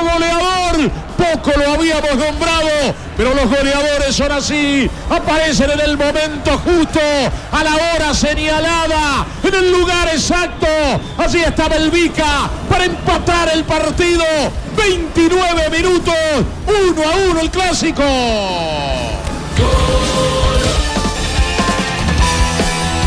Goleador. Poco lo habíamos nombrado, pero los goleadores son así, aparecen en el momento justo, a la hora señalada, en el lugar exacto. Así estaba el Vica para empatar el partido. 29 minutos, 1 a 1 el clásico.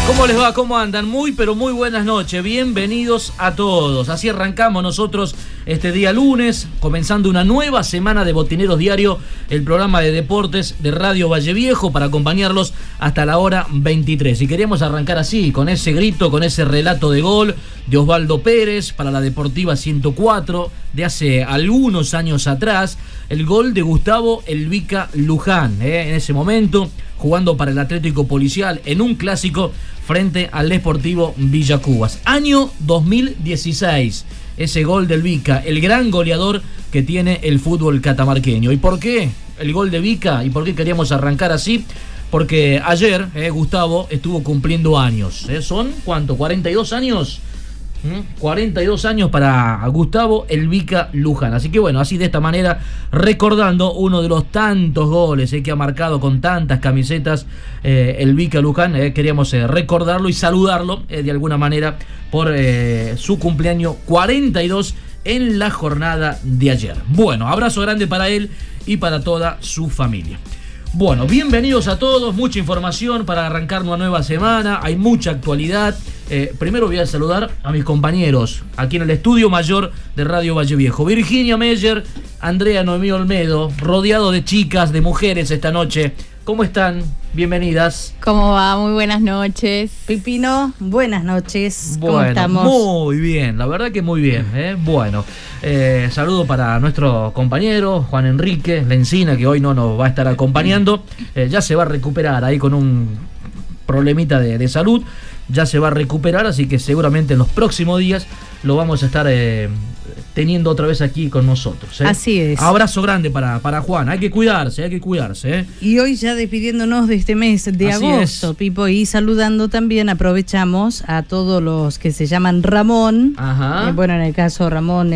¿Cómo les va? ¿Cómo andan? Muy, pero muy buenas noches. Bienvenidos a todos. Así arrancamos nosotros este día lunes, comenzando una nueva semana de Botineros Diario, el programa de deportes de Radio Valle Viejo, para acompañarlos hasta la hora 23. Y queríamos arrancar así, con ese grito, con ese relato de gol de Osvaldo Pérez para la Deportiva 104 de hace algunos años atrás, el gol de Gustavo Elvica Luján, ¿eh? en ese momento jugando para el Atlético Policial en un clásico frente al Deportivo Villa Cubas. Año 2016. Ese gol del Vica, el gran goleador que tiene el fútbol catamarqueño. ¿Y por qué el gol de Vica? ¿Y por qué queríamos arrancar así? Porque ayer eh, Gustavo estuvo cumpliendo años. ¿eh? ¿Son cuánto? ¿42 años? ¿Mm? 42 años para Gustavo Elvica Luján. Así que bueno, así de esta manera, recordando uno de los tantos goles eh, que ha marcado con tantas camisetas eh, Elvica Luján, eh, queríamos eh, recordarlo y saludarlo de alguna manera por su cumpleaños 42 en la jornada de ayer. Bueno, abrazo grande para él y para toda su familia. Bueno, bienvenidos a todos, mucha información para arrancar una nueva semana, hay mucha actualidad. Eh, primero voy a saludar a mis compañeros aquí en el estudio mayor de Radio Valle Viejo. Virginia Meyer, Andrea Noemí Olmedo, rodeado de chicas, de mujeres esta noche. ¿Cómo están? Bienvenidas. ¿Cómo va? Muy buenas noches. Pipino, buenas noches. ¿Cómo Bueno, estamos? muy bien, la verdad que muy bien. ¿eh? Bueno, eh, saludo para nuestro compañero Juan Enrique Lencina, que hoy no nos va a estar acompañando. Eh, ya se va a recuperar ahí con un problemita de, de salud. Ya se va a recuperar, así que seguramente en los próximos días lo vamos a estar eh, teniendo otra vez aquí con nosotros. ¿eh? Así es. Abrazo grande para, para Juan. Hay que cuidarse, hay que cuidarse. ¿eh? Y hoy ya despidiéndonos de este mes de Así agosto, es. Pipo, y saludando también, aprovechamos a todos los que se llaman Ramón. Ajá. Bueno, en el caso Ramón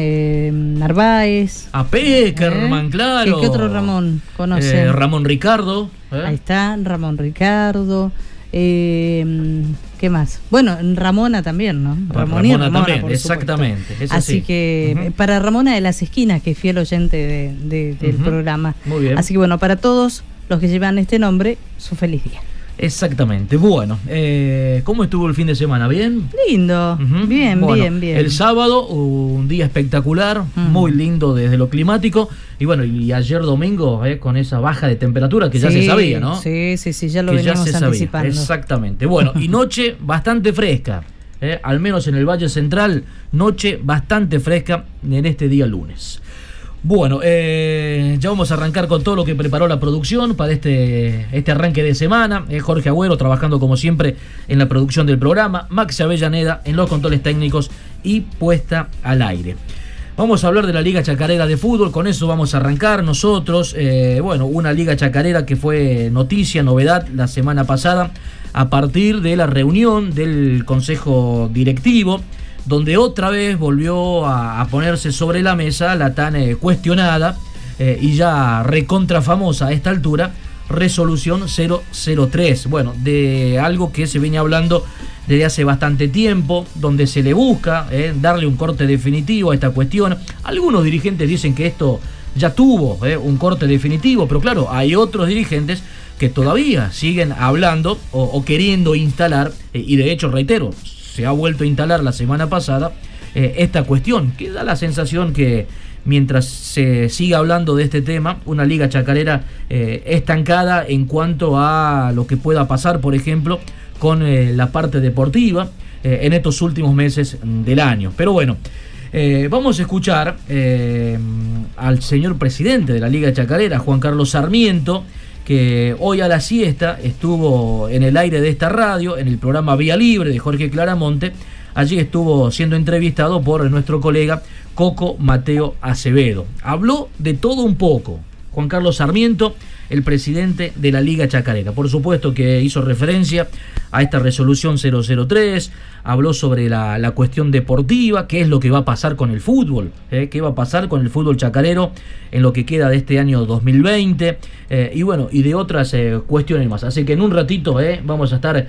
Narváez. A Peckerman, claro. ¿Qué, qué otro Ramón conocen? Eh, Ramón Ricardo. Ahí está, Ramón Ricardo. eh, ¿Qué más? Bueno, Ramona también, ¿no? Ramón y Ramona también, por exactamente, así que para Ramona de las Esquinas, que es fiel oyente de- de- del programa. Muy bien. Así que bueno, para todos los que llevan este nombre, su feliz día. Exactamente. Bueno, eh, ¿cómo estuvo el fin de semana? ¿Bien? Lindo, bien, Bueno, bien, bien. El sábado, un día espectacular, muy lindo desde lo climático. Y bueno, y ayer domingo, eh, con esa baja de temperatura que ya se sabía, ¿no? Sí, sí, sí, ya lo que ya veníamos sabía. anticipando. Exactamente. Bueno, y noche bastante fresca. eh, al menos en el Valle Central, noche bastante fresca en este día lunes. Bueno, eh, ya vamos a arrancar con todo lo que preparó la producción para este, este arranque de semana. Jorge Agüero trabajando como siempre en la producción del programa. Maxi Avellaneda en los controles técnicos y puesta al aire. Vamos a hablar de la Liga Chacarera de Fútbol, con eso vamos a arrancar nosotros. Eh, bueno, una Liga Chacarera que fue noticia, novedad la semana pasada, a partir de la reunión del Consejo Directivo, donde otra vez volvió a, ponerse sobre la mesa la tan eh, cuestionada eh, y ya recontra famosa a esta altura, resolución 003. Bueno, de algo que se venía hablando desde hace bastante tiempo, donde se le busca eh, darle un corte definitivo a esta cuestión. Algunos dirigentes dicen que esto ya tuvo un corte definitivo, pero claro, hay otros dirigentes que todavía siguen hablando o, queriendo instalar, y de hecho, reitero, se ha vuelto a instalar la semana pasada esta cuestión, que da la sensación que mientras se siga hablando de este tema, una liga chacarera estancada en cuanto a lo que pueda pasar, por ejemplo, con eh, la parte deportiva eh, en estos últimos meses del año. Pero bueno, eh, vamos a escuchar al señor presidente de la Liga Chacarera, Juan Carlos Sarmiento, que hoy a la siesta estuvo en el aire de esta radio, en el programa Vía Libre de Jorge Claramonte. Allí estuvo siendo entrevistado por nuestro colega Coco Mateo Acevedo. Habló de todo un poco. Juan Carlos Sarmiento el presidente de la Liga Chacarera. Por supuesto que hizo referencia a esta resolución 003, habló sobre la, cuestión deportiva, qué es lo que va a pasar con el fútbol, ¿eh? qué va a pasar con el fútbol chacarero en lo que queda de este año 2020 eh, y bueno, y de otras eh, cuestiones más. Así que en un ratito vamos a estar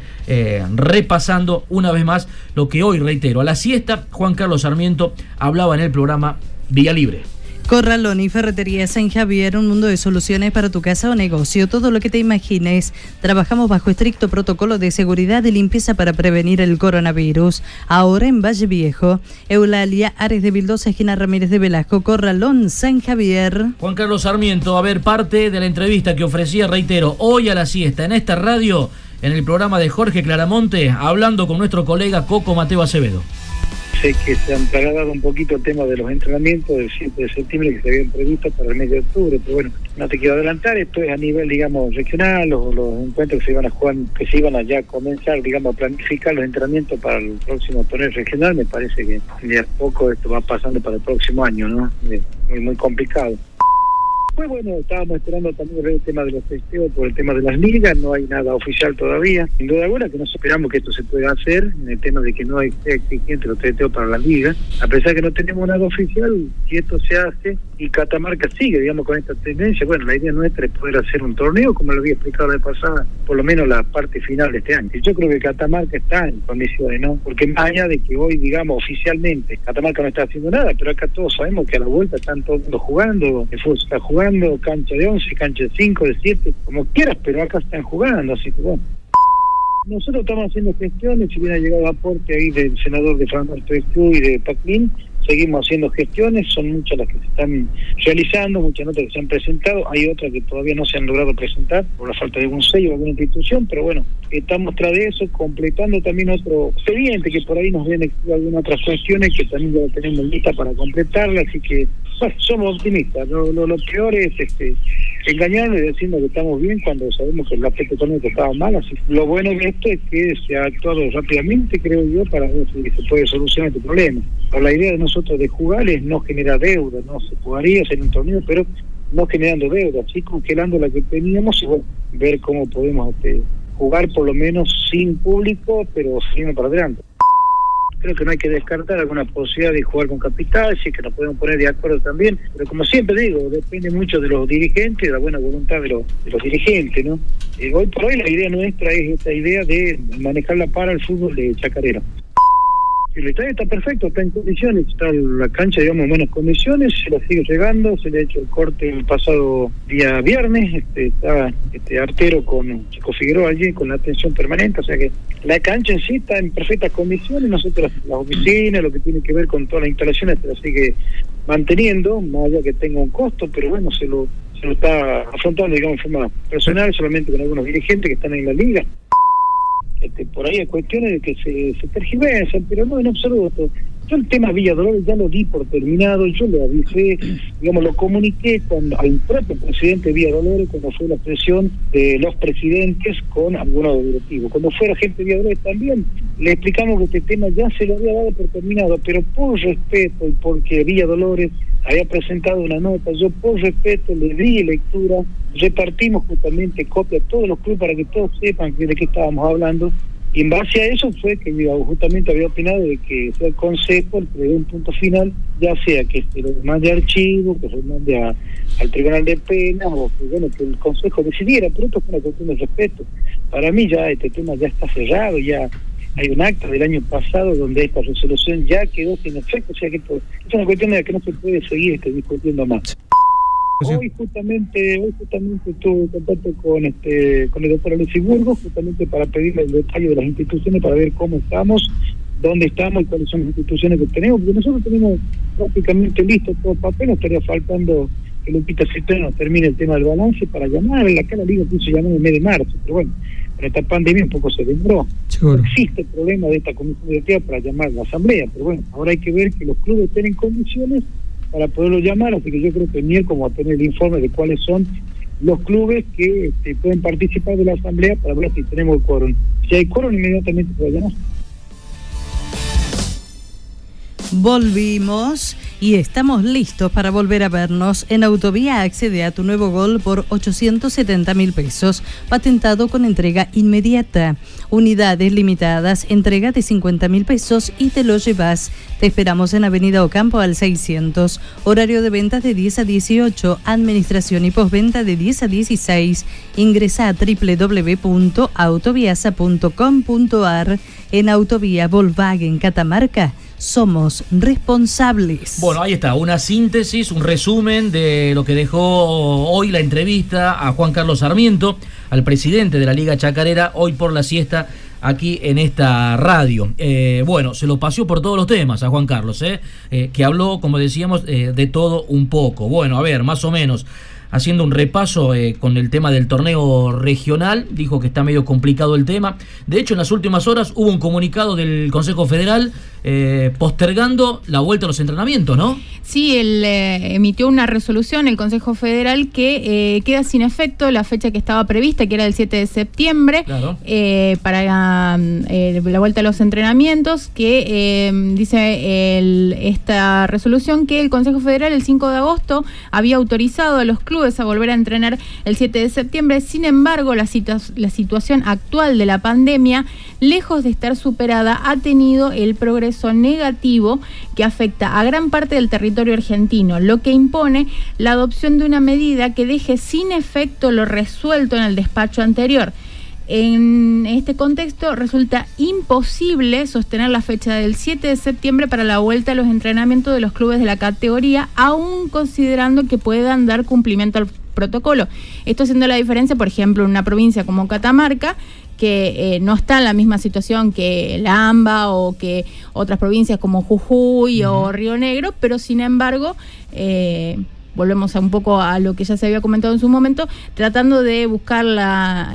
repasando una vez más lo que hoy, reitero, a la siesta, Juan Carlos Sarmiento hablaba en el programa Vía Libre. Corralón y Ferretería San Javier, un mundo de soluciones para tu casa o negocio, todo lo que te imagines. Trabajamos bajo estricto protocolo de seguridad y limpieza para prevenir el coronavirus. Ahora en Valle Viejo, Eulalia, Ares de Vildosa, Esquina Ramírez de Velasco, Corralón, San Javier. Juan Carlos Sarmiento, a ver, parte de la entrevista que ofrecía, reitero, hoy a la siesta en esta radio, en el programa de Jorge Claramonte, hablando con nuestro colega Coco Mateo Acevedo sé que se han trasladado un poquito el tema de los entrenamientos del 7 de septiembre que se habían previsto para el mes de octubre, pero bueno, no te quiero adelantar, esto es a nivel, digamos, regional, los, los encuentros que se iban a jugar, que se iban a ya comenzar, digamos, a planificar los entrenamientos para el próximo torneo regional, me parece que de a poco esto va pasando para el próximo año, ¿no? Muy, muy complicado. Pues bueno, estábamos esperando también el tema de los testeos por el tema de las ligas, no hay nada oficial todavía. Sin duda alguna que no esperamos que esto se pueda hacer, en el tema de que no hay exigente los testeos para las ligas, a pesar de que no tenemos nada oficial, si esto se hace y Catamarca sigue, digamos, con esta tendencia, bueno, la idea nuestra es poder hacer un torneo, como lo había explicado la vez pasada, por lo menos la parte final de este año. Yo creo que Catamarca está en condiciones, ¿no? Porque más allá de que hoy, digamos, oficialmente, Catamarca no está haciendo nada, pero acá todos sabemos que a la vuelta están todos jugando, el fútbol está jugando, cancha de 11, cancha de 5, de 7, como quieras, pero acá están jugando, así que bueno. Nosotros estamos haciendo gestiones, si hubiera llegado aporte ahí del senador de Fernando y de Paclín, seguimos haciendo gestiones, son muchas las que se están realizando, muchas notas que se han presentado, hay otras que todavía no se han logrado presentar por la falta de algún sello o alguna institución, pero bueno, estamos tras de eso, completando también otro expediente que por ahí nos viene algunas otras cuestiones que también ya tenemos lista para completarla, así que somos optimistas. Lo, lo, peor es este engañarnos y decirnos que estamos bien cuando sabemos que el aspecto económico estaba mal. Así lo bueno de esto es que se ha actuado rápidamente, creo yo, para ver si se puede solucionar este problema. Pero la idea de nosotros de jugar es no generar deuda, no se jugaría hacer un torneo, pero no generando deuda, sí congelando la que teníamos y bueno, ver cómo podemos este, jugar por lo menos sin público, pero siguiendo para adelante creo que no hay que descartar alguna posibilidad de jugar con capital, sí que nos podemos poner de acuerdo también, pero como siempre digo, depende mucho de los dirigentes, de la buena voluntad de los, dirigentes, ¿no? Eh, hoy por hoy la idea nuestra es esta idea de manejarla para el fútbol de Chacarera. El estadio está perfecto, está en condiciones, está la cancha, digamos, en buenas condiciones, se la sigue llegando, se le ha hecho el corte el pasado día viernes, este, está este artero con Chico Figueroa allí con la atención permanente, o sea que la cancha en sí está en perfectas condiciones, nosotros las, oficinas, lo que tiene que ver con todas las instalaciones, se la sigue manteniendo, más allá que tenga un costo, pero bueno, se lo, se lo está afrontando, digamos, de forma personal, solamente con algunos dirigentes que están en la liga. Este, por ahí hay cuestiones de que se, se pero no en absoluto. Yo el tema Villa Dolores ya lo di por terminado, yo lo avisé, digamos, lo comuniqué con al propio presidente Villa Dolores cuando fue la presión de los presidentes con algunos directivos. Cuando fue la gente de Villa Dolores también le explicamos que este tema ya se lo había dado por terminado, pero por respeto y porque Villa Dolores había presentado una nota, yo por respeto le di lectura, repartimos justamente copia a todos los clubes para que todos sepan de qué estábamos hablando y en base a eso fue que yo justamente había opinado de que sea el consejo el que dé un punto final, ya sea que se lo mande a archivo, que se lo mande al tribunal de pena, o que, bueno, que el consejo decidiera, pero esto es una cuestión de respeto. Para mí ya este tema ya está cerrado, ya hay un acta del año pasado donde esta resolución ya quedó sin efecto, o sea que esto, es una cuestión de que no se puede seguir este, discutiendo más. Hoy justamente, hoy justamente tuve contacto con este, con el doctor Alexis Burgos, justamente para pedirle el detalle de las instituciones para ver cómo estamos, dónde estamos y cuáles son las instituciones que tenemos, porque nosotros tenemos prácticamente listo todo el papel, nos estaría faltando que Lupita Cisterna termine el tema del balance para llamar, acá la liga puso llamar en el mes de marzo, pero bueno, con esta pandemia un poco se demoró. Existe el problema de esta comisión directiva para llamar a la asamblea, pero bueno, ahora hay que ver que los clubes estén en condiciones para poderlo llamar, así que yo creo que miércoles como a tener el informe de cuáles son los clubes que este, pueden participar de la asamblea para ver si tenemos el quórum. Si hay quórum, inmediatamente se llamar. Volvimos y estamos listos para volver a vernos. En Autovía accede a tu nuevo gol por 870 mil pesos, patentado con entrega inmediata. Unidades limitadas, entrega de 50 mil pesos y te lo llevas. Te esperamos en Avenida Ocampo al 600. Horario de ventas de 10 a 18. Administración y postventa de 10 a 16. Ingresa a www.autoviasa.com.ar en Autovía Volkswagen Catamarca somos responsables. Bueno, ahí está, una síntesis, un resumen de lo que dejó hoy la entrevista a Juan Carlos Sarmiento, al presidente de la Liga Chacarera, hoy por la siesta aquí en esta radio. Eh, bueno, se lo paseó por todos los temas a Juan Carlos, ¿eh? eh que habló, como decíamos, eh, de todo un poco. Bueno, a ver, más o menos haciendo un repaso con el tema del torneo regional, dijo que está medio complicado el tema. De hecho, en las últimas horas hubo un comunicado del Consejo Federal eh, postergando la vuelta a los entrenamientos, ¿no? Sí, él eh, emitió una resolución, el Consejo Federal, que queda sin efecto la fecha que estaba prevista, que era el 7 de septiembre, para la vuelta a los entrenamientos, que dice esta resolución que el Consejo Federal el 5 de agosto había autorizado a los clubes a volver a entrenar el 7 de septiembre. Sin embargo, la, la situación actual de la pandemia, lejos de estar superada, ha tenido el progreso negativo que afecta a gran parte del territorio argentino, lo que impone la adopción de una medida que deje sin efecto lo resuelto en el despacho anterior. En este contexto resulta imposible sostener la fecha del 7 de septiembre para la vuelta a los entrenamientos de los clubes de la categoría, aún considerando que puedan dar cumplimiento al protocolo. Esto haciendo la diferencia, por ejemplo, en una provincia como Catamarca, que eh, no está en la misma situación que la AMBA o que otras provincias como Jujuy o Río Negro, pero sin embargo... Eh, volvemos a un poco a lo que ya se había comentado en su momento, tratando de buscar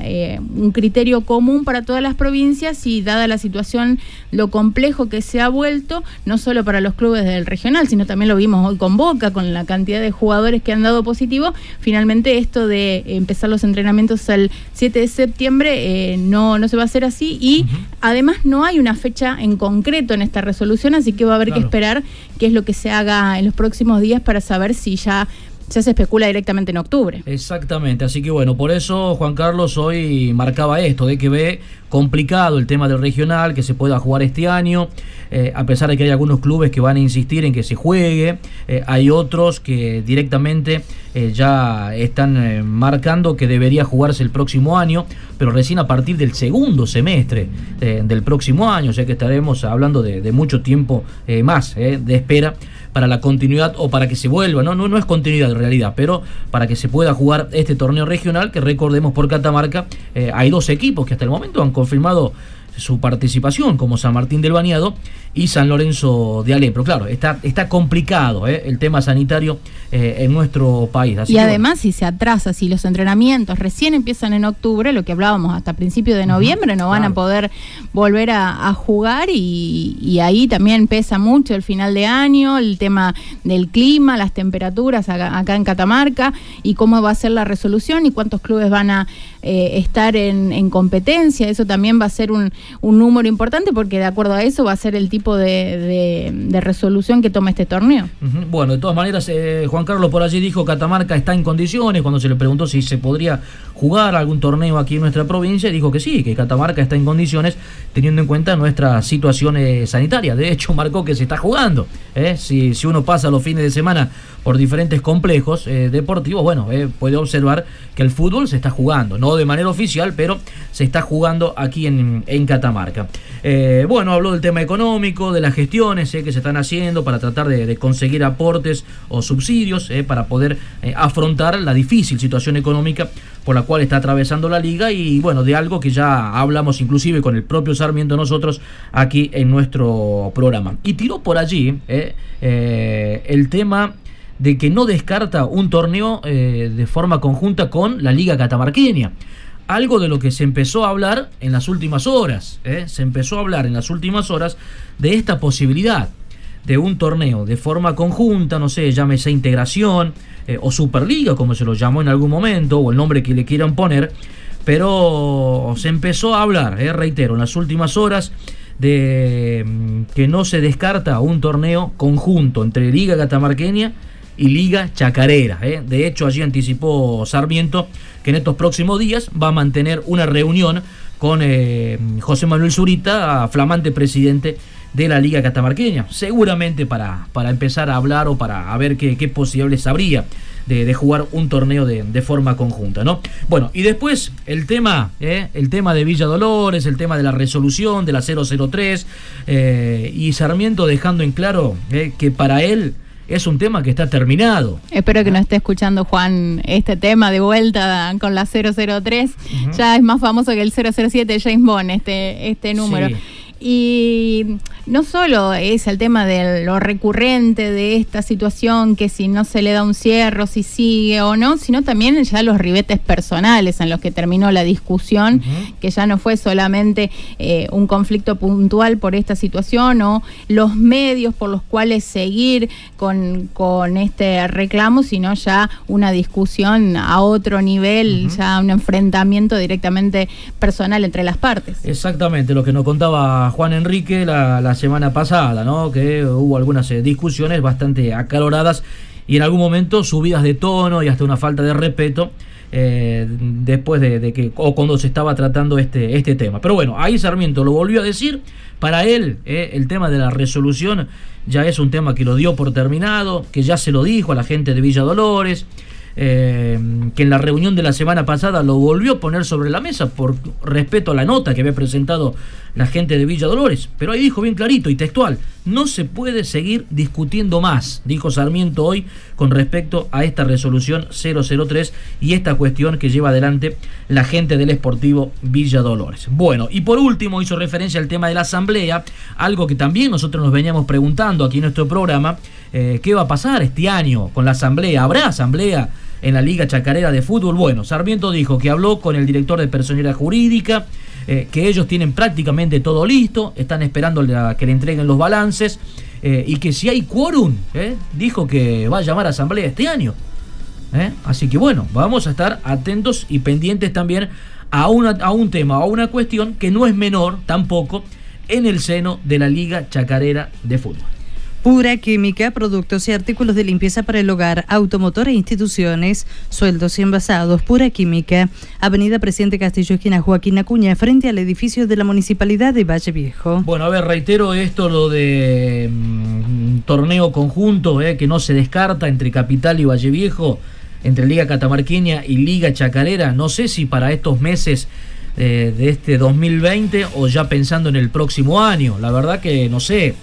eh, un criterio común para todas las provincias y dada la situación, lo complejo que se ha vuelto, no solo para los clubes del regional, sino también lo vimos hoy con Boca, con la cantidad de jugadores que han dado positivo, finalmente esto de empezar los entrenamientos el 7 de septiembre eh, no, no se va a hacer así y además no hay una fecha en concreto en esta resolución, así que va a haber que esperar qué es lo que se haga en los próximos días para saber si ya ya se especula directamente en octubre. Exactamente, así que bueno, por eso Juan Carlos hoy marcaba esto, de que ve complicado el tema del regional, que se pueda jugar este año, eh, a pesar de que hay algunos clubes que van a insistir en que se juegue, eh, hay otros que directamente eh, ya están marcando que debería jugarse el próximo año, pero recién a partir del segundo semestre del próximo año, o sea que estaremos hablando de, de mucho tiempo más de espera para la continuidad o para que se vuelva, ¿no? No, no es continuidad en realidad, pero para que se pueda jugar este torneo regional, que recordemos por Catamarca, eh, hay dos equipos que hasta el momento han confirmado su participación, como San Martín del Bañado y San Lorenzo de Alepro. Claro, está, está complicado ¿eh? el tema sanitario eh, en nuestro país. y además, si se atrasa, si los entrenamientos recién empiezan en octubre, lo que hablábamos hasta principios de noviembre, no van a poder volver a, jugar y, ahí también pesa mucho el final de año, el tema del clima, las temperaturas acá, en Catamarca y cómo va a ser la resolución y cuántos clubes van a eh, estar en, competencia. Eso también va a ser un, un número importante porque de acuerdo a eso va a ser el tipo de, resolución que tome este torneo. Bueno, de todas maneras, eh, Juan Carlos por allí dijo Catamarca está en condiciones, cuando se le preguntó si se podría jugar algún torneo aquí en nuestra provincia, dijo que sí, que Catamarca está en condiciones teniendo en cuenta nuestra situación eh, sanitaria. De hecho, marcó que se está jugando. ¿eh? Si, si uno pasa los fines de semana por diferentes complejos deportivos, bueno, puede observar que el fútbol se está jugando, no de manera oficial, pero se está jugando aquí en, en Catamarca. bueno, habló del tema económico de las gestiones eh, que se están haciendo para tratar de, conseguir aportes o subsidios eh, para poder eh, afrontar la difícil situación económica por la cual está atravesando la liga y bueno, de algo que ya hablamos inclusive con el propio Sarmiento nosotros aquí en nuestro programa. Y tiró por allí el tema de que no descarta un torneo de forma conjunta con la Liga Catamarqueña algo de lo que se empezó a hablar en las últimas horas. ¿eh? Se empezó a hablar en las últimas horas de esta posibilidad de un torneo de forma conjunta, no sé, llámese integración eh, o Superliga, como se lo llamó en algún momento, o el nombre que le quieran poner, pero se empezó a hablar, ¿eh? reitero, en las últimas horas de mm, que no se descarta un torneo conjunto entre Liga Catamarqueña y Liga Chacarera. ¿eh? De hecho, allí anticipó Sarmiento que en estos próximos días va a mantener una reunión con eh, José Manuel Zurita, flamante presidente de la Liga Catamarqueña, seguramente para, para empezar a hablar o para ver qué, posibles habría de, jugar un torneo de, forma conjunta, ¿no? Bueno, y después el tema, ¿eh? el tema de Villa Dolores, el tema de la resolución de la 003, y Sarmiento dejando en claro que para él es un tema que está terminado. Espero que no esté escuchando Juan este tema de vuelta con la 003. Ya es más famoso que el 007 de James Bond, este, este número. Y no solo es el tema de lo recurrente de esta situación, que si no se le da un cierre, si sigue o no, sino también ya los ribetes personales en los que terminó la discusión, que ya no fue solamente eh, un conflicto puntual por esta situación o los medios por los cuales seguir con, con este reclamo, sino ya una discusión a otro nivel, ya un enfrentamiento directamente personal entre las partes. Exactamente, lo que nos contaba Juan Enrique la, semana pasada, ¿no? Que hubo algunas eh, discusiones bastante acaloradas y en algún momento subidas de tono y hasta una falta de respeto. Eh, después de, que o cuando se estaba tratando este, este tema. Pero bueno, ahí Sarmiento lo volvió a decir. Para él, eh, el tema de la resolución ya es un tema que lo dio por terminado, que ya se lo dijo a la gente de Villa Dolores. Que en la reunión de la semana pasada lo volvió a poner sobre la mesa por respeto a la nota que había presentado la gente de Villa Dolores. Pero ahí dijo bien clarito y textual, no se puede seguir discutiendo más, dijo Sarmiento hoy con respecto a esta resolución 003 y esta cuestión que lleva adelante la gente del Esportivo Villa Dolores. Bueno, y por último hizo referencia al tema de la asamblea, algo que también nosotros nos veníamos preguntando aquí en nuestro programa, eh, ¿qué va a pasar este año con la asamblea? ¿Habrá asamblea? en la Liga Chacarera de Fútbol. Bueno, Sarmiento dijo que habló con el director de personalidad jurídica, eh, que ellos tienen prácticamente todo listo, están esperando que le entreguen los balances eh, y que si hay quórum, eh, dijo que va a llamar a asamblea este año. Así que bueno, vamos a estar atentos y pendientes también a, a un tema, a una cuestión que no es menor tampoco en el seno de la Liga Chacarera de Fútbol. Pura Química, productos y artículos de limpieza para el hogar, automotor e instituciones, sueldos y envasados. Pura Química, Avenida Presidente Castillo, esquina Joaquín Acuña, frente al edificio de la Municipalidad de Valle Viejo. Bueno, a ver, reitero esto, lo de mm, torneo conjunto, eh, que no se descarta entre Capital y Valle Viejo, entre Liga Catamarqueña y Liga Chacarera. No sé si para estos meses eh, de este 2020 o ya pensando en el próximo año. La verdad que no sé.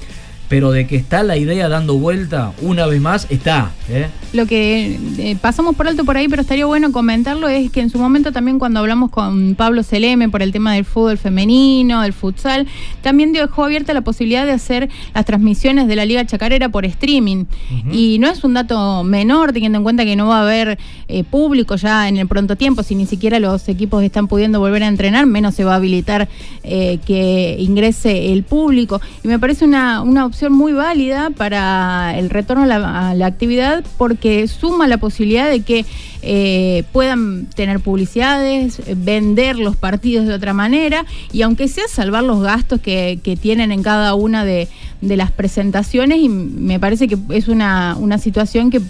Pero de que está la idea dando vuelta una vez más, está. ¿eh? Lo que eh, pasamos por alto por ahí, pero estaría bueno comentarlo, es que en su momento también cuando hablamos con Pablo Seleme por el tema del fútbol femenino, del futsal, también dejó abierta la posibilidad de hacer las transmisiones de la Liga Chacarera por streaming. Y no es un dato menor, teniendo en cuenta que no va a haber eh, público ya en el pronto tiempo, si ni siquiera los equipos están pudiendo volver a entrenar, menos se va a habilitar que ingrese el público. Y me parece una, una opción muy válida para el retorno a la, actividad porque suma la posibilidad de que eh, puedan tener publicidades, vender los partidos de otra manera y aunque sea salvar los gastos que, tienen en cada una de, las presentaciones y me parece que es una, una situación que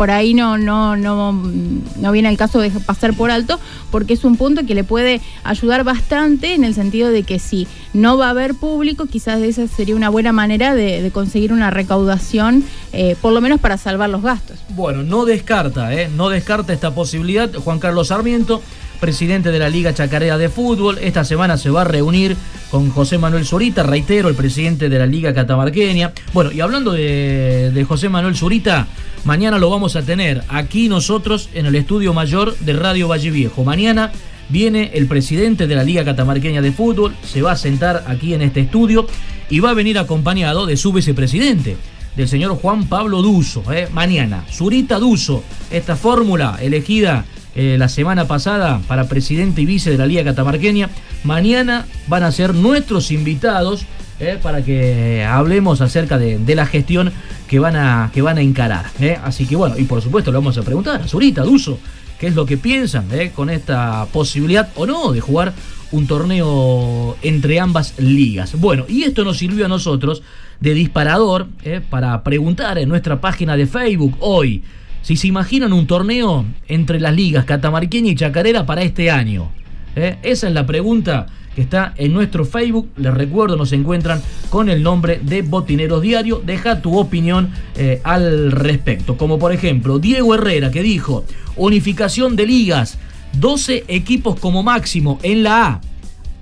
por ahí no, no, no, no viene el caso de pasar por alto, porque es un punto que le puede ayudar bastante en el sentido de que si no va a haber público, quizás esa sería una buena manera de, conseguir una recaudación, eh, por lo menos para salvar los gastos. Bueno, no descarta, ¿eh? no descarta esta posibilidad Juan Carlos Sarmiento presidente de la Liga Chacarera de Fútbol. Esta semana se va a reunir con José Manuel Zurita, reitero, el presidente de la Liga Catamarqueña. Bueno, y hablando de, José Manuel Zurita, mañana lo vamos a tener aquí nosotros en el estudio mayor de Radio Valle Viejo. Mañana viene el presidente de la Liga Catamarqueña de Fútbol, se va a sentar aquí en este estudio y va a venir acompañado de su vicepresidente del señor Juan Pablo Duso. ¿eh? Mañana, Zurita Duso, esta fórmula elegida eh, la semana pasada para presidente y vice de la Liga Catamarqueña. Mañana van a ser nuestros invitados eh, para que hablemos acerca de, la gestión que van a, que van a encarar. Eh. Así que bueno, y por supuesto le vamos a preguntar a Zurita, Duso, qué es lo que piensan con esta posibilidad o no de jugar un torneo entre ambas ligas. Bueno, y esto nos sirvió a nosotros de disparador para preguntar en nuestra página de Facebook hoy si se imaginan un torneo entre las ligas catamarqueña y chacarera para este año. ¿eh? Esa es la pregunta que está en nuestro Facebook. Les recuerdo, nos encuentran con el nombre de Botineros Diario. Deja tu opinión eh, al respecto. Como por ejemplo, Diego Herrera que dijo, unificación de ligas, 12 equipos como máximo en la A.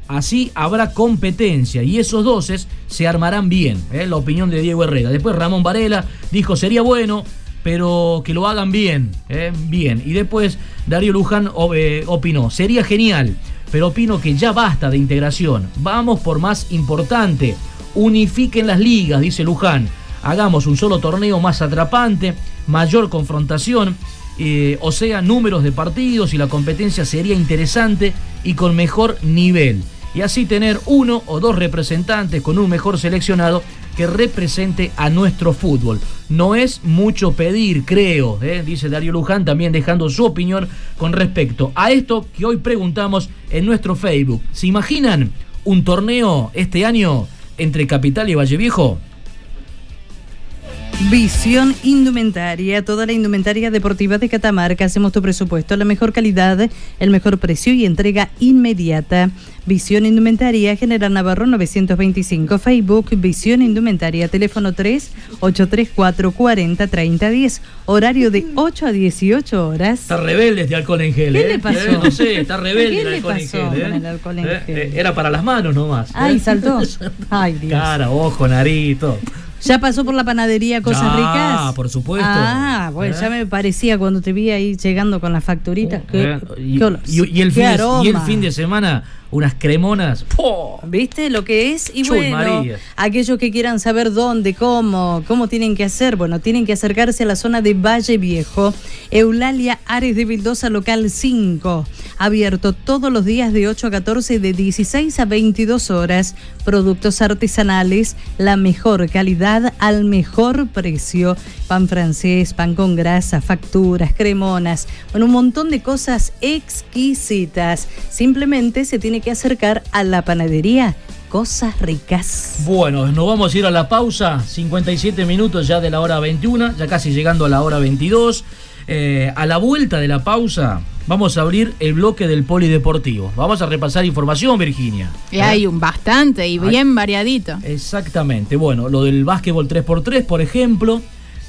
Así habrá competencia y esos 12 se armarán bien. ¿eh? La opinión de Diego Herrera. Después Ramón Varela dijo, sería bueno pero que lo hagan bien, ¿eh? bien. Y después Darío Luján eh, opinó, sería genial, pero opino que ya basta de integración. Vamos por más importante, unifiquen las ligas, dice Luján. Hagamos un solo torneo más atrapante, mayor confrontación, eh, o sea, números de partidos y la competencia sería interesante y con mejor nivel. Y así tener uno o dos representantes con un mejor seleccionado que represente a nuestro fútbol. No es mucho pedir, creo, ¿eh? dice Darío Luján, también dejando su opinión con respecto a esto que hoy preguntamos en nuestro Facebook. ¿Se imaginan un torneo este año entre Capital y Valle Viejo? Visión Indumentaria, toda la indumentaria deportiva de Catamarca. Hacemos tu presupuesto, la mejor calidad, el mejor precio y entrega inmediata. Visión Indumentaria, General Navarro 925, Facebook, Visión Indumentaria, teléfono 3 834 40 30 10, horario de 8 a 18 horas. Está rebelde este alcohol en gel, ¿Qué le ¿Eh? pasó? ¿Eh? No sé, está rebelde el alcohol en gel. ¿eh? el alcohol en gel? Era para las manos nomás. Ay, saltó. Ay, Dios. Cara, ojo, nariz, todo. ¿Ya pasó por la panadería Cosas Ricas? Ah, por supuesto. Ah, bueno, ya me parecía cuando te vi ahí llegando con las facturitas. y, el fin de, semana, unas cremonas. ¿Viste lo que es? Y bueno, aquellos que quieran saber dónde, cómo, cómo tienen que hacer, bueno, tienen que acercarse a la zona de Valle Viejo. Eulalia Ares de Vildosa, local 5. Abierto todos los días de 8 a 14, de 16 a 22 horas. Productos artesanales, la mejor calidad al mejor precio. Pan francés, pan con grasa, facturas, cremonas. Bueno, un montón de cosas exquisitas. Simplemente se tiene que acercar a la panadería. Cosas ricas. Bueno, nos vamos a ir a la pausa. 57 minutos ya de la hora 21, ya casi llegando a la hora 22. Eh, a la vuelta de la pausa vamos a abrir el bloque del polideportivo. Vamos a repasar información, Virginia. Y hay un bastante y bien variadito. Exactamente. Bueno, lo del básquetbol 3x3, por ejemplo,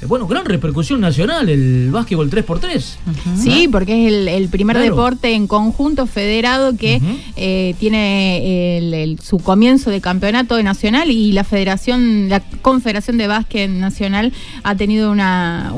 bueno, gran repercusión nacional el básquetbol 3x3. Sí, porque es el, primer deporte en conjunto federado que eh, tiene su comienzo de campeonato nacional y la federación, la Confederación de Básquet Nacional ha tenido una,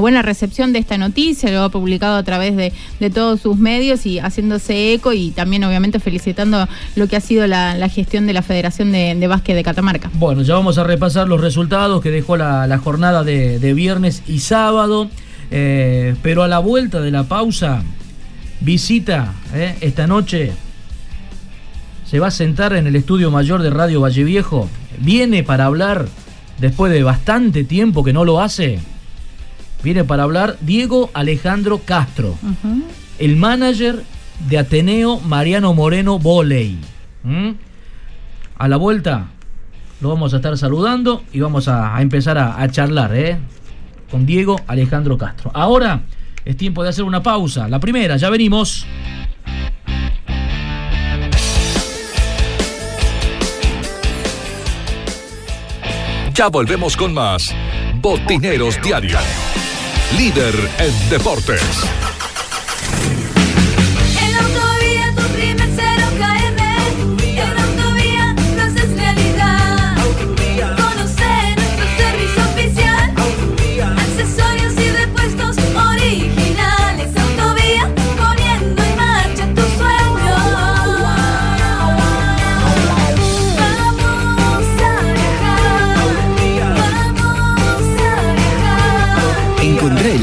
buena recepción de esta noticia, lo ha publicado a través de, todos sus medios y haciéndose eco y también obviamente felicitando lo que ha sido la, gestión de la Federación de, Básquet de Catamarca. Bueno, ya vamos a repasar los resultados que dejó la, jornada de viernes y sábado. Eh, pero a la vuelta de la pausa, visita eh, esta noche. Se va a sentar en el estudio mayor de Radio Valle Viejo. Viene para hablar, después de bastante tiempo que no lo hace, viene para hablar Diego Alejandro Castro, el manager de Ateneo Mariano Moreno Voley. ¿Mm? A la vuelta lo vamos a estar saludando y vamos a, empezar a, charlar, ¿eh? con Diego Alejandro Castro. Ahora es tiempo de hacer una pausa. La primera, ya venimos. Ya volvemos con más Botineros Diario. Líder en deportes.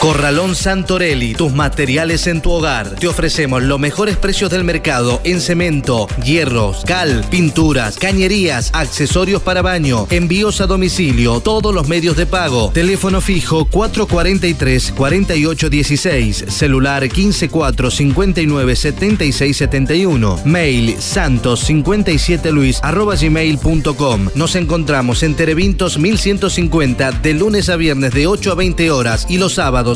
Corralón Santorelli, tus materiales en tu hogar. Te ofrecemos los mejores precios del mercado en cemento, hierros, cal, pinturas, cañerías, accesorios para baño, envíos a domicilio, todos los medios de pago. Teléfono fijo 443 4816, celular 154 59 76 71, mail santos 57 luis arroba gmail.com. Nos encontramos en Terevintos 1150 de lunes a viernes de 8 a 20 horas y los sábados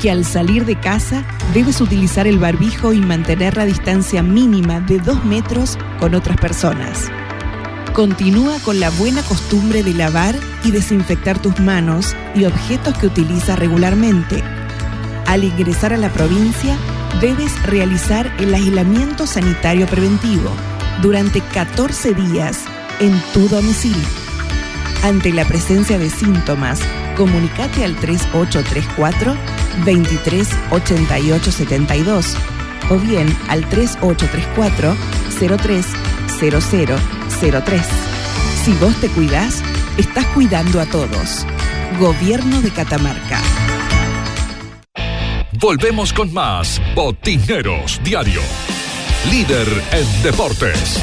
que al salir de casa debes utilizar el barbijo y mantener la distancia mínima de dos metros con otras personas. Continúa con la buena costumbre de lavar y desinfectar tus manos y objetos que utilizas regularmente. Al ingresar a la provincia, debes realizar el aislamiento sanitario preventivo durante 14 días en tu domicilio. Ante la presencia de síntomas, comunicate al 3834 238872 o bien al 3834 030003. Si vos te cuidás, estás cuidando a todos. Gobierno de Catamarca. Volvemos con más Botineros Diario. Líder en deportes.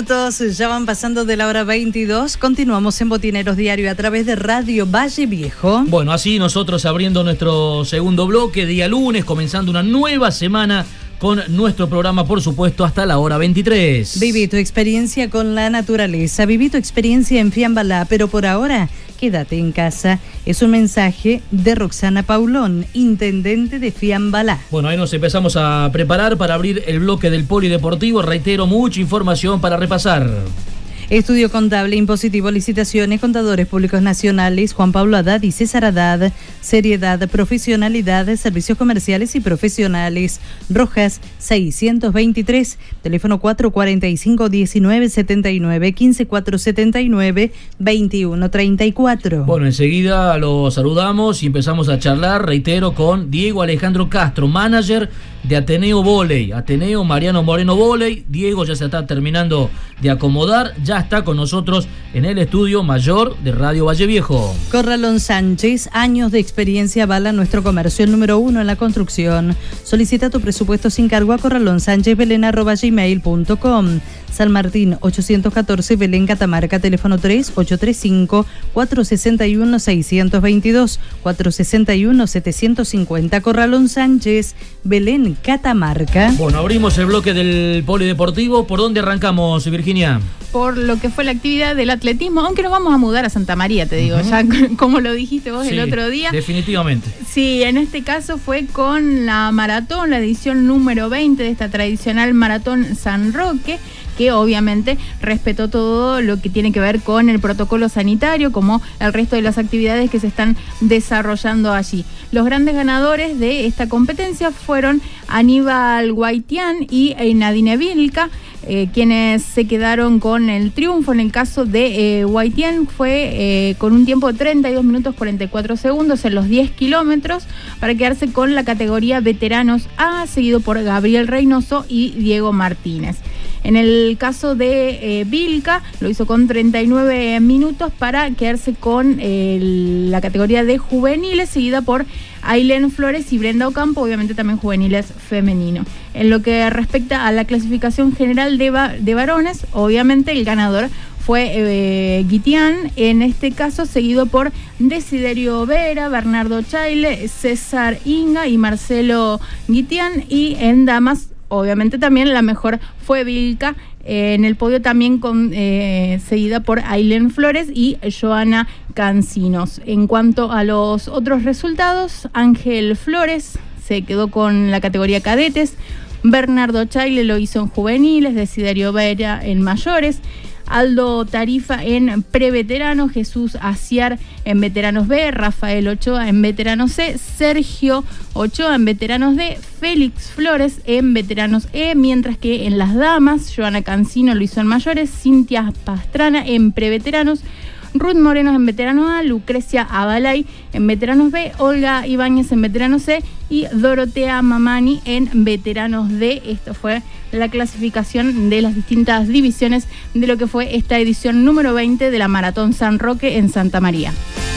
Minutos, ya van pasando de la hora 22. Continuamos en Botineros Diario a través de Radio Valle Viejo. Bueno, así nosotros abriendo nuestro segundo bloque, día lunes, comenzando una nueva semana con nuestro programa, por supuesto, hasta la hora 23. Viví tu experiencia con la naturaleza, viví tu experiencia en Fiambalá, pero por ahora quédate en casa. Es un mensaje de Roxana Paulón, intendente de Fiambalá. Bueno, ahí nos empezamos a preparar para abrir el bloque del polideportivo. Reitero, mucha información para repasar. Estudio Contable, Impositivo, Licitaciones, Contadores Públicos Nacionales, Juan Pablo Haddad y César Haddad, Seriedad, Profesionalidad, Servicios Comerciales y Profesionales, Rojas 623, teléfono 445-1979, 15479-2134. Bueno, enseguida lo saludamos y empezamos a charlar, reitero, con Diego Alejandro Castro, manager de Ateneo Voley. Ateneo Mariano Moreno Voley. Diego ya se está terminando de acomodar, ya está con nosotros en el estudio mayor de Radio Valle Viejo. Corralón Sánchez, años de experiencia bala nuestro comercio, el número uno en la construcción. Solicita tu presupuesto sin cargo a Corralón Sánchez gmail.com. San Martín 814 Belén Catamarca, teléfono 3 835 461 622 461 750 Corralón Sánchez, Belén Catamarca. Bueno, abrimos el bloque del polideportivo. ¿Por dónde arrancamos, Virginia? Por lo que fue la actividad del atletismo, aunque nos vamos a mudar a Santa María, te digo, ya como lo dijiste vos el otro día. Definitivamente. Sí, en este caso fue con la maratón, la edición número 20 de esta tradicional maratón San Roque, que obviamente respetó todo lo que tiene que ver con el protocolo sanitario, como el resto de las actividades que se están desarrollando allí. Los grandes ganadores de esta competencia fueron Aníbal Guaitián y eh, Nadine Vilca, eh, quienes se quedaron con el triunfo. En el caso de eh, Guaitián fue eh, con un tiempo de 32 minutos 44 segundos en los 10 kilómetros para quedarse con la categoría veteranos A, seguido por Gabriel Reynoso y Diego Martínez. En el caso de eh, Vilca, lo hizo con 39 minutos para quedarse con eh, la categoría de juveniles, seguida por Ailén Flores y Brenda Ocampo, obviamente también juveniles femenino. En lo que respecta a la clasificación general de, de varones, obviamente el ganador fue eh, Guitián, en este caso seguido por Desiderio Vera, Bernardo Chaile, César Inga y Marcelo Guitián. Y en damas, obviamente también la mejor fue Vilca. Eh, en el podio también con, eh, seguida por Ailen Flores y Joana Cancinos. En cuanto a los otros resultados, Ángel Flores se quedó con la categoría cadetes, Bernardo Chaile lo hizo en juveniles, Desiderio Vera en mayores. Aldo Tarifa en preveterano, Jesús Aciar en veteranos B, Rafael Ochoa en veteranos C, Sergio Ochoa en veteranos D, Félix Flores en veteranos E, mientras que en las damas, Joana Cancino en mayores, Cintia Pastrana en preveteranos, Ruth Moreno en veteranos A, Lucrecia Abalay en veteranos B, Olga Ibáñez en veteranos C y Dorotea Mamani en veteranos D. Esto fue la clasificación de las distintas divisiones de lo que fue esta edición número 20 de la Maratón San Roque en Santa María.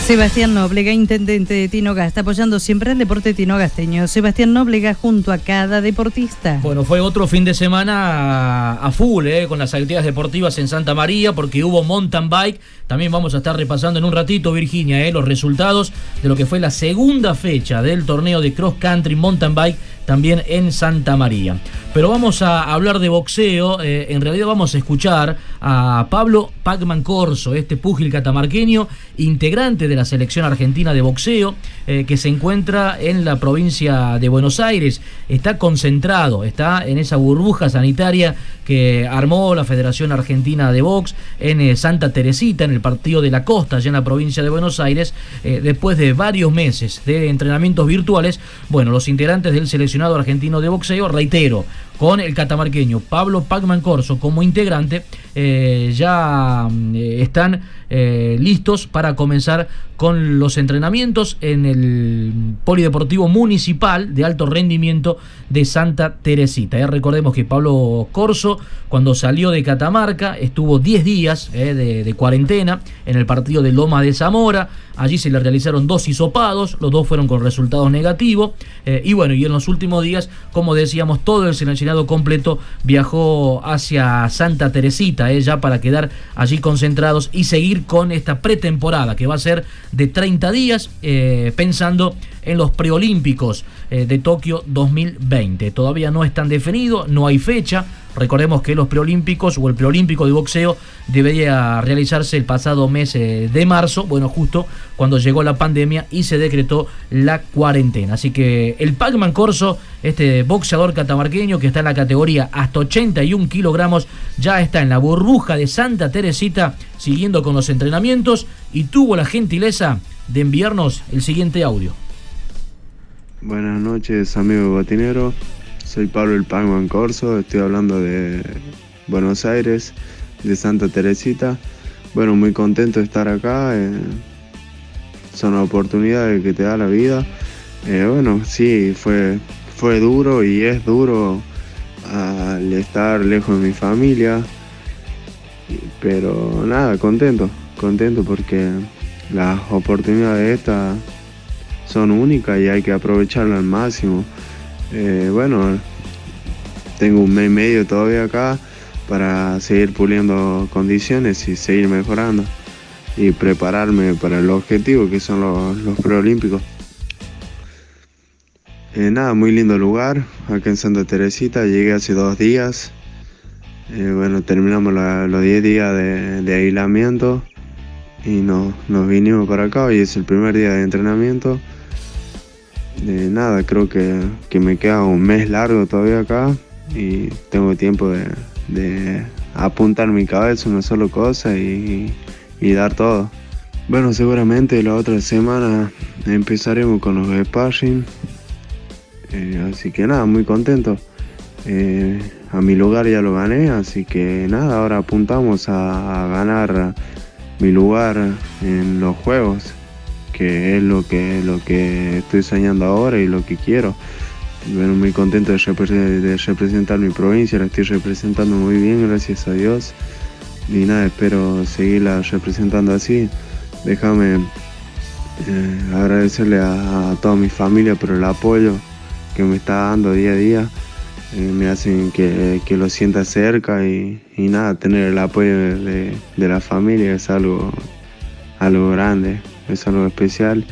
Sebastián Nóblega, intendente de Tinoga, está apoyando siempre el deporte tinogasteño. Sebastián Nóblega junto a cada deportista. Bueno, fue otro fin de semana a full, eh, con las actividades deportivas en Santa María, porque hubo mountain bike. También vamos a estar repasando en un ratito, Virginia, eh, los resultados de lo que fue la segunda fecha del torneo de cross country mountain bike también en Santa María. Pero vamos a hablar de boxeo, eh, en realidad vamos a escuchar a Pablo Pacman Corso, este púgil catamarqueño, integrante de la selección argentina de boxeo, eh, que se encuentra en la provincia de Buenos Aires, está concentrado, está en esa burbuja sanitaria que armó la Federación Argentina de Box en eh, Santa Teresita, en el partido de la costa, allá en la provincia de Buenos Aires, después de varios meses de entrenamientos virtuales, bueno, los integrantes del selección argentino de boxeo, reitero, con el catamarqueño Pablo Pacman Corso como integrante, eh, ya mm, eh, están eh, listos para comenzar con los entrenamientos en el Polideportivo Municipal de Alto Rendimiento de Santa Teresita. Ya recordemos que Pablo Corso, cuando salió de Catamarca, estuvo 10 días de, de, cuarentena en el partido de Loma de Zamora. Allí se le realizaron dos hisopados, los dos fueron con resultados negativos. y bueno, y en los últimos días, como decíamos, todo el seleccionado completo viajó hacia Santa Teresita, ya para quedar allí concentrados y seguir con esta pretemporada que va a ser de 30 días, eh, pensando en los preolímpicos eh, de Tokio 2020. Todavía no están definidos, no hay fecha. Recordemos que los preolímpicos o el preolímpico de boxeo debería realizarse el pasado mes eh, de marzo, bueno, justo cuando llegó la pandemia y se decretó la cuarentena. Así que el Pacman Corso, este boxeador catamarqueño que está en la categoría hasta 81 kilogramos, ya está en la burbuja de Santa Teresita siguiendo con los entrenamientos y tuvo la gentileza de enviarnos el siguiente audio. Buenas noches, amigo botinero. Soy Pablo el Pangman Corso, estoy hablando de Buenos Aires, de Santa Teresita. Bueno, muy contento de estar acá. Eh, son oportunidades que te da la vida. Eh, bueno, sí, fue, fue duro y es duro al estar lejos de mi familia. Pero nada, contento, contento porque las oportunidades estas son únicas y hay que aprovecharlas al máximo. Eh, bueno, tengo un mes y medio todavía acá para seguir puliendo condiciones y seguir mejorando y prepararme para el objetivo que son los, los preolímpicos. Eh, nada, muy lindo lugar, acá en Santa Teresita, llegué hace dos días. Eh, bueno, terminamos los 10 días de, de aislamiento y nos vinimos para acá. Hoy es el primer día de entrenamiento nada, creo que, me queda un mes largo todavía acá y tengo tiempo de, apuntar mi cabeza una sola cosa y, dar todo. Bueno, seguramente la otra semana empezaremos con los sparring. Eh, así que nada, muy contento. Eh, a mi lugar ya lo gané, así que nada, ahora apuntamos a ganar mi lugar en los juegos que es lo que, lo que estoy soñando ahora y lo que quiero. Bueno, muy contento de, representar mi provincia, la estoy representando muy bien, gracias a Dios. Y nada, espero seguirla representando así. Déjame eh, agradecerle a, toda mi familia por el apoyo que me está dando día a día. eh, me hacen que, lo sienta cerca y, nada, tener el apoyo de, la familia es algo, algo grande, es algo especial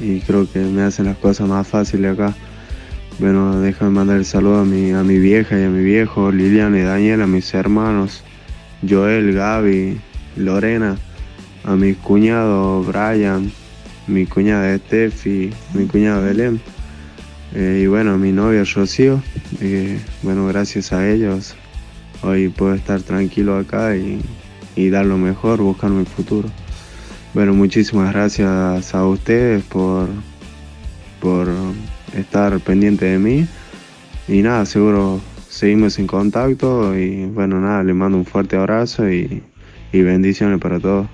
y creo que me hacen las cosas más fáciles acá. Bueno, déjame mandar el saludo a mi, a mi vieja y a mi viejo, Liliana y Daniel, a mis hermanos, Joel, Gaby, Lorena, a mi cuñado Brian, mi cuñada Steffi, mi cuñado Belén eh, y bueno, mi novia Rocío, eh, bueno, gracias a ellos hoy puedo estar tranquilo acá y, dar lo mejor, buscar mi futuro. Bueno, muchísimas gracias a ustedes por, por estar pendiente de mí. Y nada, seguro seguimos en contacto y bueno, nada, les mando un fuerte abrazo y, y bendiciones para todos.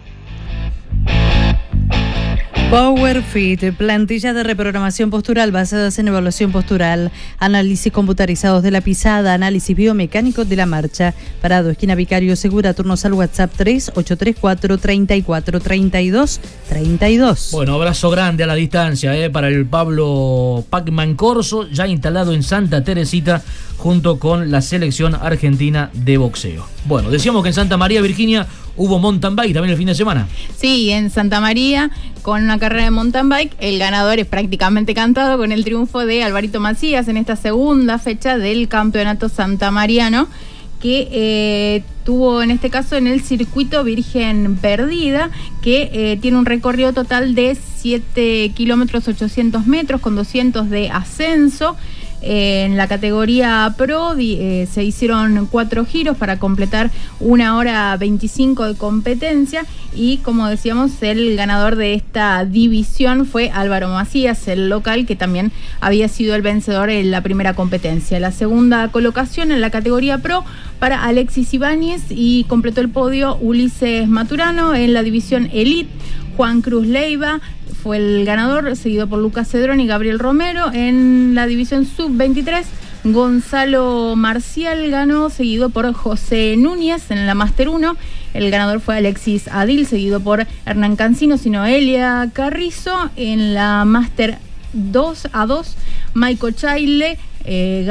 PowerFit, plantilla de reprogramación postural basadas en evaluación postural, análisis computarizados de la pisada, análisis biomecánico de la marcha. Parado, esquina Vicario Segura, turnos al WhatsApp 3834 34 32 32. Bueno, abrazo grande a la distancia eh, para el Pablo Pacman Corso, ya instalado en Santa Teresita junto con la selección argentina de boxeo. Bueno, decíamos que en Santa María, Virginia, hubo mountain bike también el fin de semana. Sí, en Santa María, con una carrera de mountain bike, el ganador es prácticamente cantado con el triunfo de Alvarito Macías en esta segunda fecha del campeonato santamariano que eh, tuvo en este caso en el circuito Virgen Perdida, que eh, tiene un recorrido total de 7 kilómetros 800 metros con 200 de ascenso. En la categoría Pro eh, se hicieron cuatro giros para completar una hora 25 de competencia y como decíamos el ganador de esta división fue Álvaro Macías, el local que también había sido el vencedor en la primera competencia. La segunda colocación en la categoría Pro para Alexis Ibáñez y completó el podio Ulises Maturano en la división Elite. Juan Cruz Leiva fue el ganador, seguido por Lucas Cedrón y Gabriel Romero. En la división sub-23, Gonzalo Marcial ganó, seguido por José Núñez en la Master 1. El ganador fue Alexis Adil, seguido por Hernán Cancino y Noelia Carrizo. En la Master 2 a 2, Maico Chaile eh,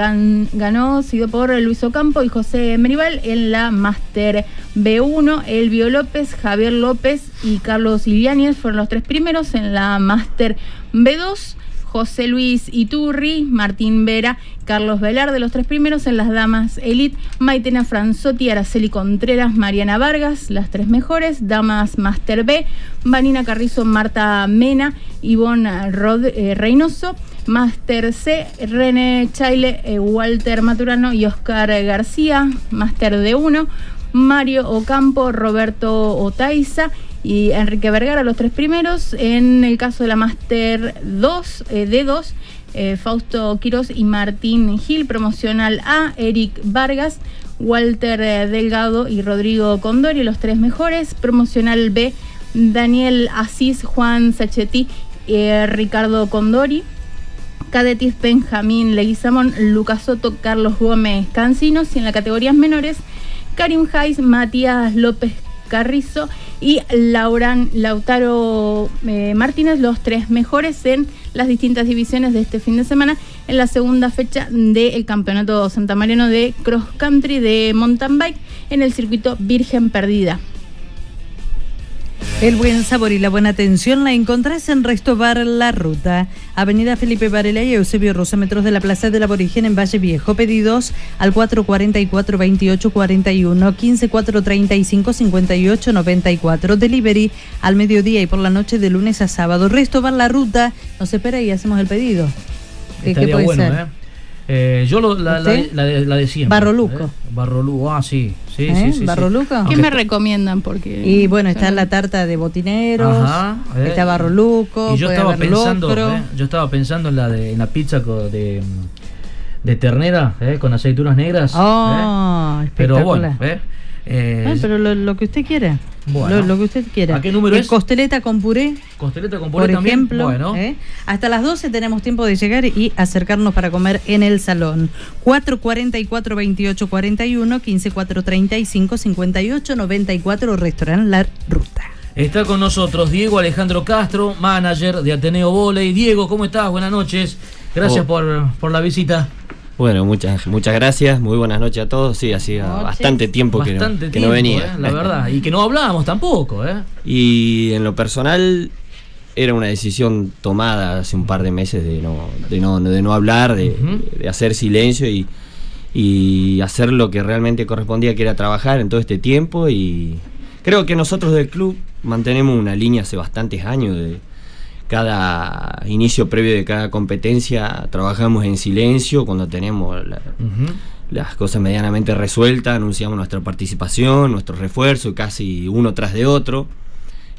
ganó, seguido por Luis Ocampo y José Meribal en la Master B1. Elvio López, Javier López y Carlos Iliáñez fueron los tres primeros en la Master B2. José Luis Iturri, Martín Vera, Carlos Velar los tres primeros en las damas Elite, Maitena Franzotti, Araceli Contreras, Mariana Vargas, las tres mejores, damas Master B, Vanina Carrizo, Marta Mena, Ivonne Rod eh, Reynoso, Master C, René Chaile, eh, Walter Maturano y Oscar García, Master D1, Mario Ocampo, Roberto Otaiza y Enrique Vergara, los tres primeros. En el caso de la Master 2, eh, D2, eh, Fausto Quiroz y Martín Gil, promocional A, Eric Vargas, Walter Delgado y Rodrigo Condori, los tres mejores. Promocional B, Daniel Asís, Juan Sachetti y Ricardo Condori. Cadetis Benjamín Leguizamón, Lucas Soto, Carlos Gómez Cancinos y en las categorías menores Karim Hayes, Matías López Carrizo y Lauran, Lautaro eh, Martínez, los tres mejores en las distintas divisiones de este fin de semana en la segunda fecha del Campeonato Santa Mariano de Cross Country de Mountain Bike en el circuito Virgen Perdida. El buen sabor y la buena atención la encontrás en Resto Bar La Ruta, Avenida Felipe Varela y Eusebio Rosa, metros de la Plaza del Aborigen en Valle Viejo. Pedidos al 444 2841 15435 5894 Delivery al mediodía y por la noche de lunes a sábado. Resto Bar La Ruta, nos espera y hacemos el pedido. ¿Qué, puede bueno, ser? ¿eh? Eh, yo la, la, la, de siempre. Barro Luco. ¿eh? Barro Luco, ah, sí. Sí, ¿Eh? sí, sí, ¿Barro Luco? ¿Qué me recomiendan? Porque y bueno, está la tarta de botineros, Ajá, está Barro Luco, y yo estaba pensando, yo estaba pensando en la de en la pizza de, de ternera, con aceitunas negras. Oh, Pero bueno, ah, pero lo, que usted quiera. Lo, que usted quiera. ¿A qué número es? Costeleta con puré. Costeleta con puré Por también. ejemplo, bueno. ¿eh? hasta las 12 tenemos tiempo de llegar y acercarnos para comer en el salón. 444 28 41 15 435 58 94 Restaurante La Ruta. Está con nosotros Diego Alejandro Castro, manager de Ateneo Voley. Diego, ¿cómo estás? Buenas noches. Gracias oh. por, por la visita. Bueno, muchas, muchas gracias, muy buenas noches a todos. Sí, hacía bastante tiempo que, no, venía. Eh, la verdad, y que no hablábamos tampoco. ¿eh? Y en lo personal era una decisión tomada hace un par de meses de no, de no, de no hablar, de, hacer silencio y, y hacer lo que realmente correspondía, que era trabajar en todo este tiempo. Y creo que nosotros del club mantenemos una línea hace bastantes años de cada inicio previo de cada competencia trabajamos en silencio cuando tenemos las cosas medianamente resueltas, anunciamos nuestra participación, nuestro refuerzo, casi uno tras de otro.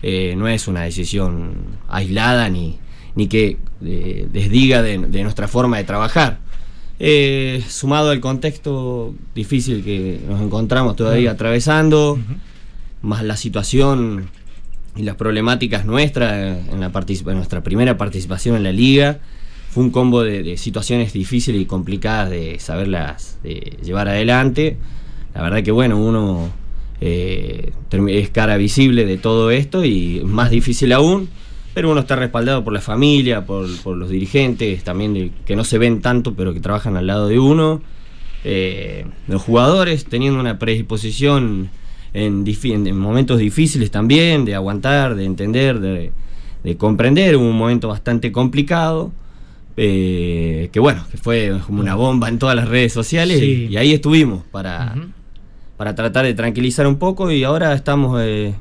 Eh, no es una decisión aislada ni, ni que eh, desdiga de, nuestra forma de trabajar. Eh, sumado al contexto difícil que nos encontramos todavía atravesando, más la situación y las problemáticas nuestras en, la nuestra primera participación en la liga. Fue un combo de, situaciones difíciles y complicadas de saberlas llevar adelante. La verdad que bueno, uno eh, es cara visible de todo esto y más difícil aún, pero uno está respaldado por la familia, por, los dirigentes, también que no se ven tanto, pero que trabajan al lado de uno. Eh, los jugadores teniendo una predisposición en, momentos difíciles también, de aguantar, de entender, de, comprender. un momento bastante complicado. Eh, que bueno, que fue como una bomba en todas las redes sociales y, ahí estuvimos para, para tratar de tranquilizar un poco y ahora estamos eh,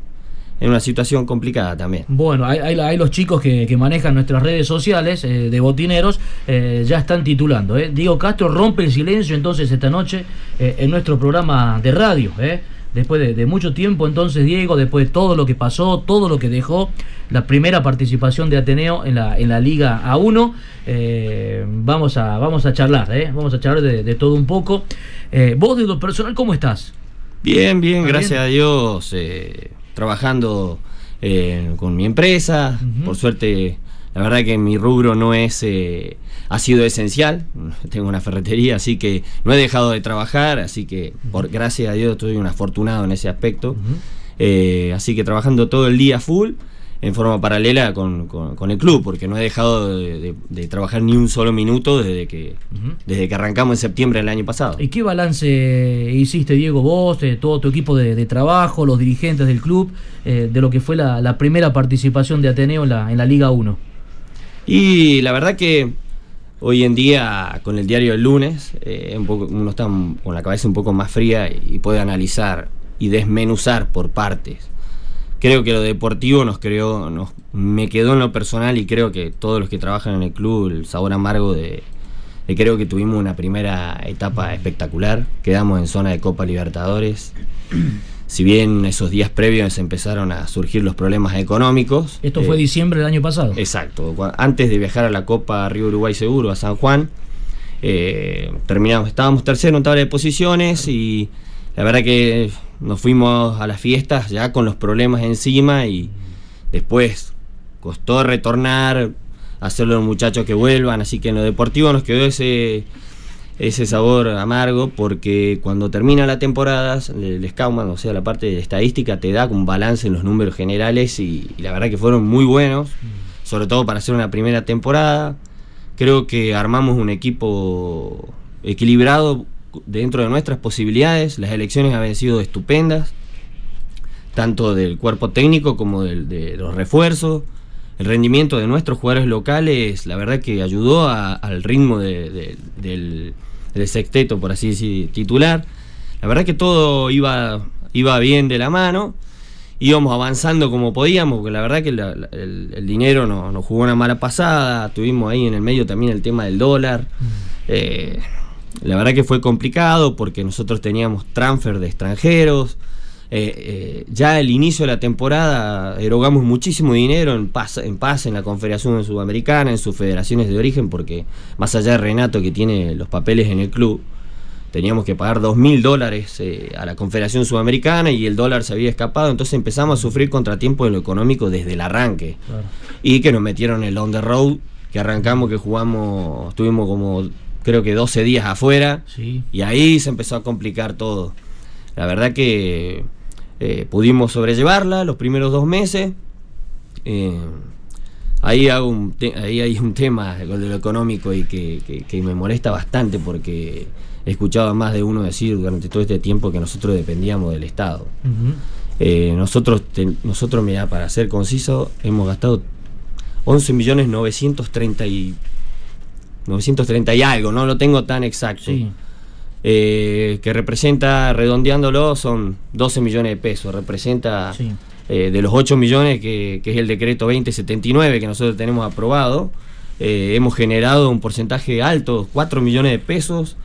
en una situación complicada también. Bueno, hay, los chicos que, manejan nuestras redes sociales eh, de botineros, ya están titulando. Diego Castro rompe el silencio entonces esta noche en nuestro programa de radio después de, mucho tiempo entonces Diego, después de todo lo que pasó, todo lo que dejó la primera participación de Ateneo en la, en la Liga A1, eh, vamos, a, vamos a charlar, eh, vamos a charlar de, todo un poco. Eh, vos de lo personal, ¿cómo estás? Bien, bien, gracias a Dios, trabajando con mi empresa, por suerte, la verdad que mi rubro no es ha sido esencial. Tengo una ferretería, así que no he dejado de trabajar, así que por gracias a Dios estoy un afortunado en ese aspecto. Eh, así que trabajando todo el día full en forma paralela con, el club, porque no he dejado de, trabajar ni un solo minuto desde que, desde que arrancamos en septiembre del año pasado. ¿Y qué balance hiciste, Diego, vos, de todo tu equipo de, trabajo, los dirigentes del club, eh, de lo que fue la, primera participación de Ateneo en la, en la Liga 1? Y la verdad que Hoy en día, con el diario del lunes, eh, uno está con la cabeza un poco más fría y puede analizar y desmenuzar por partes. Creo que lo deportivo nos creó, nos, me quedó en lo personal y creo que todos los que trabajan en el club, el sabor amargo de, de creo que tuvimos una primera etapa espectacular. Quedamos en zona de Copa Libertadores si bien esos días previos empezaron a surgir los problemas económicos. Esto fue eh, diciembre del año pasado. Exacto, antes de viajar a la Copa Río Uruguay Seguro, a San Juan, eh, terminamos, estábamos tercero en tabla de posiciones y la verdad que nos fuimos a las fiestas ya con los problemas encima y después costó retornar, hacerlo a los muchachos que vuelvan, así que en lo deportivo nos quedó ese ese sabor amargo porque cuando termina la temporada, el Scouman, o sea, la parte de estadística, te da un balance en los números generales y, la verdad que fueron muy buenos, sobre todo para hacer una primera temporada. Creo que armamos un equipo equilibrado dentro de nuestras posibilidades, las elecciones habían sido estupendas, tanto del cuerpo técnico como de los refuerzos. El rendimiento de nuestros jugadores locales, la verdad que ayudó al ritmo del, del sexteto, por así decir, titular. La verdad que todo iba, iba bien de la mano, íbamos avanzando como podíamos, porque la verdad que el, dinero nos jugó una mala pasada, tuvimos ahí en el medio también el tema del dólar. Mm. Eh, la verdad que fue complicado porque nosotros teníamos transfer de extranjeros. Eh, eh, ya el inicio de la temporada erogamos muchísimo dinero en paz, en paz en la Confederación Sudamericana, en sus federaciones de origen, porque más allá de Renato que tiene los papeles en el club, teníamos que pagar dos mil dólares eh, a la Confederación Sudamericana y el dólar se había escapado, entonces empezamos a sufrir contratiempo en lo económico desde el arranque. Y que nos metieron el on the road, que arrancamos, que jugamos, estuvimos como creo que 12 días afuera, y ahí se empezó a complicar todo. La verdad que eh, pudimos sobrellevarla los primeros dos meses. Eh, ahí, hago un ahí hay un tema de lo económico y que, me molesta bastante porque he escuchado a más de uno decir durante todo este tiempo que nosotros dependíamos del Estado. Eh, nosotros, nosotros, mira, para ser conciso, hemos gastado 11 millones 930 y, 930 y algo, no lo tengo tan exacto. Eh, que representa, redondeándolo, son 12 millones de pesos. Representa eh, de los 8 millones que, es el decreto 2079 que nosotros tenemos aprobado, hemos generado un porcentaje alto, 4 millones de pesos,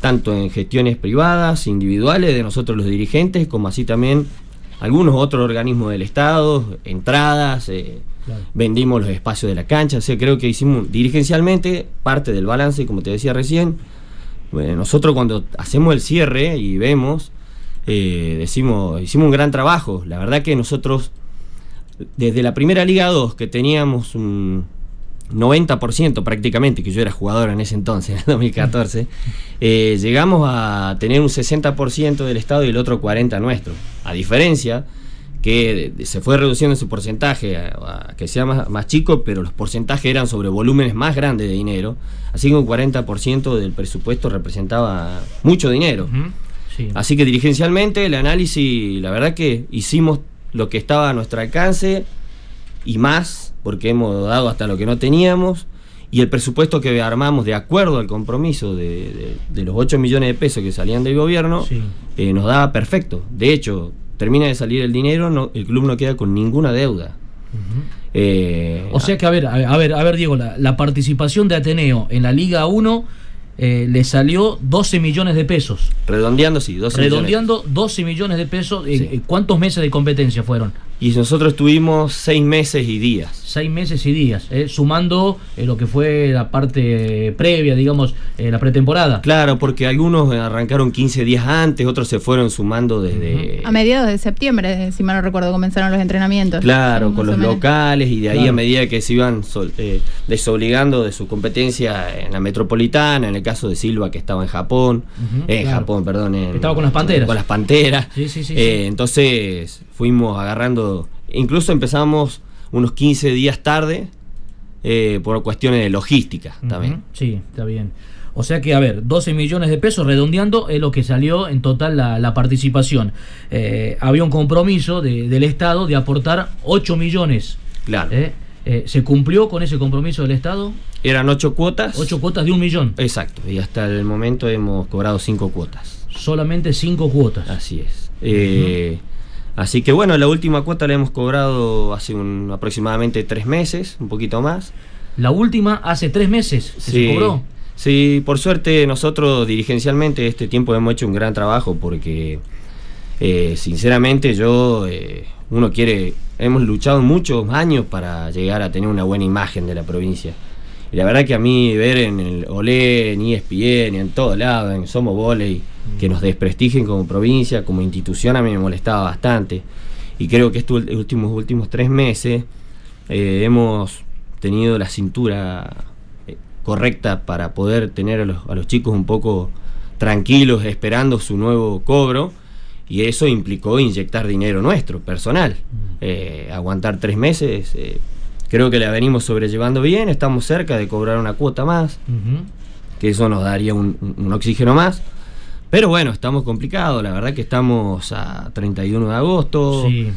tanto en gestiones privadas, individuales, de nosotros los dirigentes, como así también algunos otros organismos del Estado, entradas, eh, vendimos los espacios de la cancha, o sea, creo que hicimos dirigencialmente parte del balance, como te decía recién. Bueno, nosotros cuando hacemos el cierre y vemos, eh, decimos, hicimos un gran trabajo. La verdad que nosotros, desde la primera Liga 2, que teníamos un, 90% prácticamente, que yo era jugador en ese entonces, en el 2014, eh, llegamos a tener un 60% del Estado y el otro 40% nuestro. A diferencia que se fue reduciendo ese porcentaje a, que sea más, chico, pero los porcentajes eran sobre volúmenes más grandes de dinero, así que un 40% del presupuesto representaba mucho dinero. Así que dirigencialmente el análisis, la verdad que hicimos lo que estaba a nuestro alcance y más porque hemos dado hasta lo que no teníamos, y el presupuesto que armamos de acuerdo al compromiso de, los 8 millones de pesos que salían del gobierno, eh, nos daba perfecto. De hecho, termina de salir el dinero, no, el club no queda con ninguna deuda. Eh, o sea que, a ver, a ver, a ver, Diego, la, la participación de Ateneo en la Liga 1 eh, le salió 12 millones de pesos. Redondeando, sí, 12 Redondeando 12 millones de pesos. Eh, ¿Cuántos meses de competencia fueron? Y nosotros tuvimos 6 meses y días. 6 meses y días, eh, sumando lo que fue la parte previa, digamos, la pretemporada. Claro, porque algunos arrancaron 15 días antes, otros se fueron sumando desde... A mediados de septiembre, si mal no recuerdo, comenzaron los entrenamientos. Claro, con los locales y de ahí a medida que se iban desobligando de su competencia en la metropolitana, en el caso de Silva que estaba en Japón, en Japón, perdón, estaba con las panteras. Con las panteras. Eh, entonces fuimos agarrando, incluso empezamos unos 15 días tarde eh, por cuestiones de logística también. Sí, está bien. O sea que, a ver, 12 millones de pesos redondeando es lo que salió en total la, participación. Eh, había un compromiso del Estado de aportar 8 millones. Claro. Eh, ¿Se cumplió con ese compromiso del Estado? Eran ocho cuotas. Ocho cuotas de un millón. Exacto, y hasta el momento hemos cobrado cinco cuotas. Solamente cinco cuotas. Así es. Así que bueno, la última cuota la hemos cobrado hace un, aproximadamente tres meses, un poquito más. La última hace tres meses se cobró. Sí, por suerte nosotros dirigencialmente este tiempo hemos hecho un gran trabajo porque eh, sinceramente yo, uno quiere hemos luchado muchos años para llegar a tener una buena imagen de la provincia. Y la verdad que a mí ver en el Olé, en ESPN, en todos lados, en Somos Voley, que nos desprestigien como provincia, como institución, a mí me molestaba bastante. Y creo que estos últimos, últimos tres meses eh, hemos tenido la cintura eh, correcta para poder tener a los, a los chicos un poco tranquilos esperando su nuevo cobro y eso implicó inyectar dinero nuestro, personal. Mm. Eh, aguantar tres meses, eh, creo que la venimos sobrellevando bien, estamos cerca de cobrar una cuota más, que eso nos daría un, oxígeno más. Pero bueno, estamos complicados, la verdad que estamos a 31 de agosto. Sí.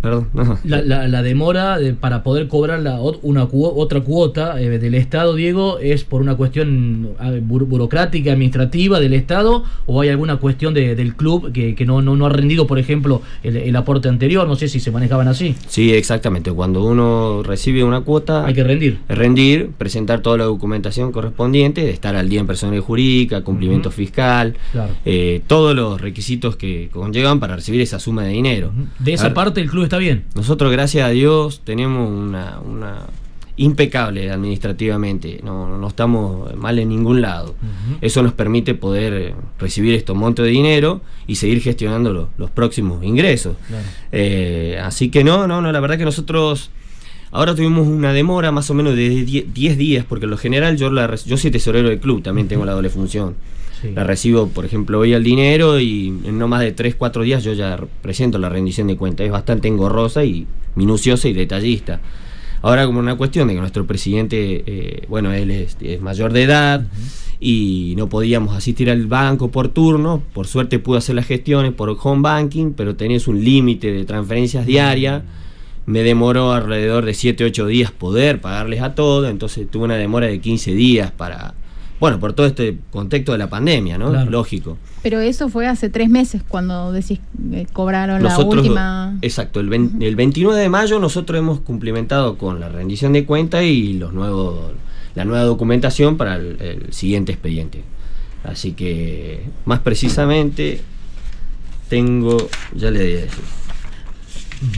Perdón. La, demora para poder cobrar la, una otra cuota eh, del Estado, Diego, es por una cuestión ah, burocrática, administrativa del Estado, o hay alguna cuestión del club que, no, no, ha rendido, por ejemplo, el, aporte anterior. No sé si se manejaban así. Sí, exactamente. Cuando uno recibe una cuota, hay que rendir. Rendir, presentar toda la documentación correspondiente, estar al día en personal jurídica, cumplimiento fiscal, eh, todos los requisitos que conllevan para recibir esa suma de dinero. De esa parte, el club está bien. Nosotros, gracias a Dios, tenemos una, impecable administrativamente, no, no, estamos mal en ningún lado. Eso nos permite poder recibir estos montos de dinero y seguir gestionando los próximos ingresos. Eh, así que no, no, no, la verdad que nosotros ahora tuvimos una demora más o menos de 10 días, porque en lo general yo, la, yo soy tesorero del club, también tengo la doble función. La recibo, por ejemplo, hoy al dinero y en no más de 3, 4 días yo ya presento la rendición de cuentas. Es bastante engorrosa y minuciosa y detallista. Ahora como una cuestión de que nuestro presidente, eh, bueno, él es, mayor de edad y no podíamos asistir al banco por turno, por suerte pudo hacer las gestiones por home banking, pero tenías un límite de transferencias diarias me demoró alrededor de 7, 8 días poder pagarles a todos, entonces tuve una demora de 15 días para, bueno, por todo este contexto de la pandemia, ¿no? Lógico. Pero eso fue hace tres meses cuando decís eh, cobraron la última. Exacto, el, 29 de mayo nosotros hemos cumplimentado con la rendición de cuenta y los nuevos, la nueva documentación para el, siguiente expediente. Así que, más precisamente, tengo, ya le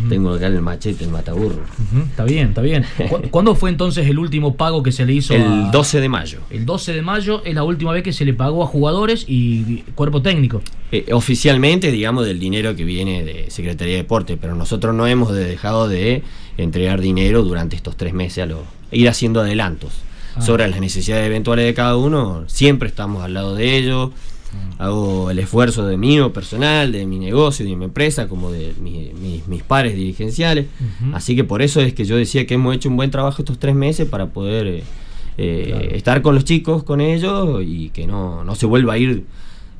tengo acá el machete, el mataburro. Está bien, está bien. ¿Cuándo fue entonces el último pago que se le hizo? El 12 de mayo. El 12 de mayo es la última vez que se le pagó a jugadores y cuerpo técnico. Eh, oficialmente, digamos, del dinero que viene de Secretaría de Deporte, pero nosotros no hemos dejado de entregar dinero durante estos tres meses, a lo, ir haciendo adelantos ah. sobre las necesidades eventuales de cada uno. Siempre estamos al lado de ellos hago el esfuerzo de mío personal, de mi negocio, de mi empresa, como de mis pares dirigenciales. Así que por eso es que yo decía que hemos hecho un buen trabajo estos tres meses para poder eh, eh, estar con los chicos, con ellos y que no, no se vuelva a ir.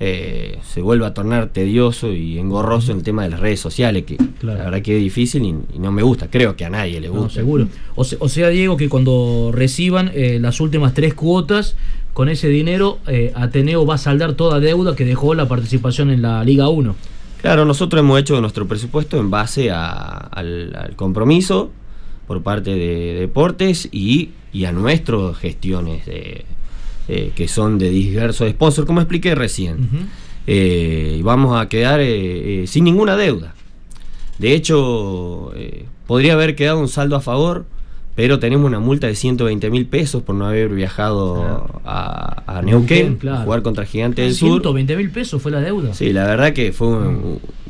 Eh, se vuelva a tornar tedioso y engorroso en el tema de las redes sociales, que la verdad que es difícil y, no me gusta, creo que a nadie le gusta. seguro. O, sea, Diego, que cuando reciban las últimas tres cuotas, con ese dinero eh, Ateneo va a saldar toda deuda que dejó la participación en la Liga 1. Claro, nosotros hemos hecho nuestro presupuesto en base al, compromiso por parte de deportes y, a nuestras gestiones eh, que son de diversos sponsors, como expliqué recién. Eh, y vamos a quedar sin ninguna deuda. De hecho, podría haber quedado un saldo a favor pero tenemos una multa de 120 mil pesos por no haber viajado a, Neuquén, a jugar contra Gigante del Sur. 120 mil pesos fue la deuda. Sí, la verdad que fue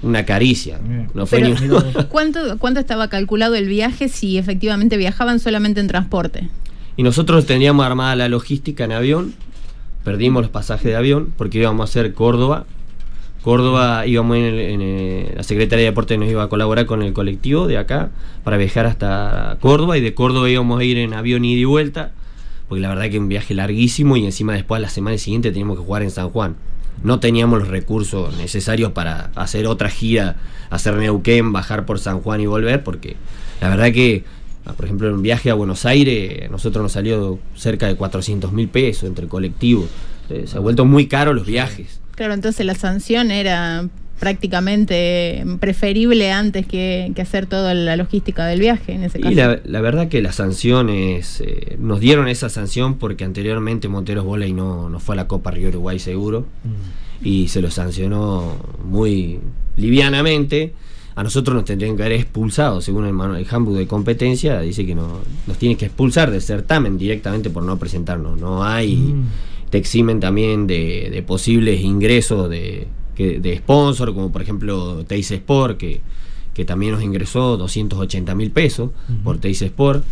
una caricia. No fue ni... ¿cuánto, ¿Cuánto estaba calculado el viaje si efectivamente viajaban solamente en transporte? Y nosotros teníamos armada la logística en avión, perdimos los pasajes de avión porque íbamos a hacer Córdoba Córdoba íbamos en, la Secretaría de Deportes nos iba a colaborar con el colectivo de acá para viajar hasta Córdoba y de Córdoba íbamos a ir en avión ida y vuelta, porque la verdad que un viaje larguísimo y encima después la semana siguiente teníamos que jugar en San Juan. No teníamos los recursos necesarios para hacer otra gira, hacer Neuquén, bajar por San Juan y volver, porque la verdad que, por ejemplo, un viaje a Buenos Aires, nosotros nos salió cerca de 400 mil pesos entre el colectivo. Eh, se ha vuelto muy caro los viajes. Claro, entonces la sanción era prácticamente preferible antes que, hacer toda la logística del viaje en ese caso. Y la, verdad que las sanciones, eh, nos dieron esa sanción porque anteriormente Monteros Voley no, no fue a la Copa Río Uruguay seguro mm. y se lo sancionó muy livianamente. A nosotros nos tendrían que haber expulsado, según el, el handbook de competencia, dice que no, nos tiene que expulsar del certamen directamente por no presentarnos. No hay... Mm te eximen también de, posibles ingresos de, de sponsor, como por ejemplo Teis Sport, que, que también nos ingresó 280 mil pesos por Teis Sport.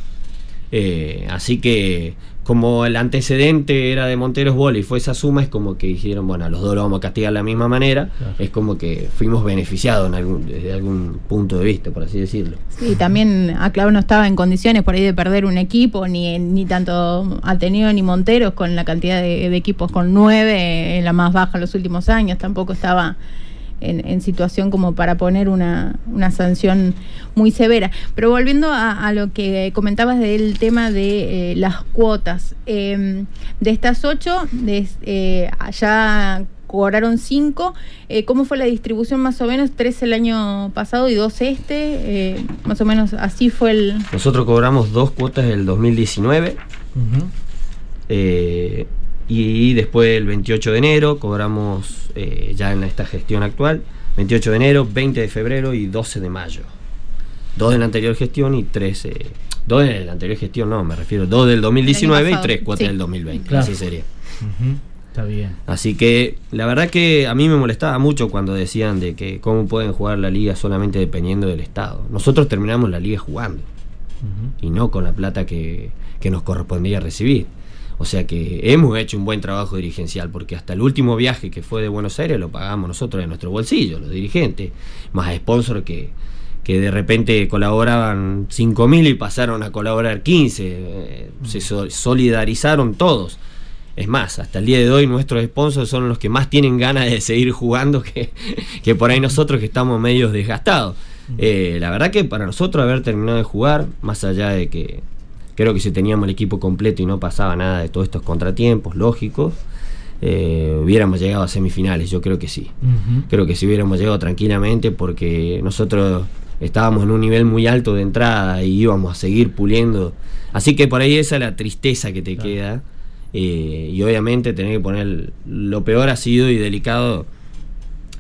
Eh, así que como el antecedente era de Monteros Bola y fue esa suma, es como que dijeron, bueno, a los dos lo vamos a castigar de la misma manera. Es como que fuimos beneficiados en algún, desde algún punto de vista, por así decirlo. Sí, también Aclaro no estaba en condiciones por ahí de perder un equipo, ni, ni tanto Ateneo ni Monteros, con la cantidad de, de equipos con nueve, en la más baja en los últimos años, tampoco estaba en, situación como para poner una, sanción muy severa. Pero volviendo a, lo que comentabas del tema de eh, las cuotas, em, de estas ocho, de, eh, ya cobraron cinco. Eh, ¿Cómo fue la distribución más o menos? Tres el año pasado y dos este. más o menos así fue el... Nosotros cobramos dos cuotas del 2019. Y después el 28 de enero cobramos eh, ya en esta gestión actual, 28 de enero, 20 de febrero y 12 de mayo. Dos en la anterior gestión y tres, eh, dos en la anterior gestión, no, me refiero, dos del 2019 y tres cuatro del 2020, así sería. Está bien. Así que la verdad que a mí me molestaba mucho cuando decían de que cómo pueden jugar la liga solamente dependiendo del Estado. Nosotros terminamos la liga jugando y no con la plata que, que nos correspondía recibir. O sea que hemos hecho un buen trabajo dirigencial, porque hasta el último viaje que fue de Buenos Aires lo pagamos nosotros de nuestro bolsillo, los dirigentes, más a sponsor que, que de repente colaboraban 5.000 y pasaron a colaborar 15. Eh, se solidarizaron todos. Es más, hasta el día de hoy nuestros sponsors son los que más tienen ganas de seguir jugando que, que por ahí nosotros que estamos medios desgastados. Eh, la verdad que para nosotros haber terminado de jugar, más allá de que creo que si teníamos el equipo completo y no pasaba nada de todos estos contratiempos lógicos, eh, hubiéramos llegado a semifinales, yo creo que sí. Creo que sí hubiéramos llegado tranquilamente porque nosotros estábamos en un nivel muy alto de entrada y íbamos a seguir puliendo. Así que por ahí esa es la tristeza que te queda. Eh, y obviamente tener que poner lo peor ha sido y delicado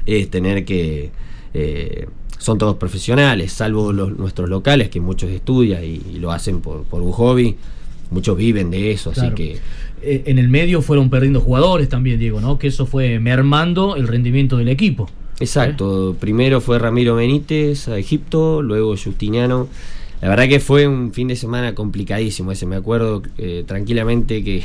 es tener que eh, son todos profesionales salvo los, nuestros locales que muchos estudian y, lo hacen por, por, un hobby. Muchos viven de eso así que eh, en el medio fueron perdiendo jugadores también Diego no que eso fue mermando el rendimiento del equipo. Exacto, primero fue Ramiro Benítez a Egipto, luego Justiniano. La verdad que fue un fin de semana complicadísimo ese, me acuerdo eh, tranquilamente que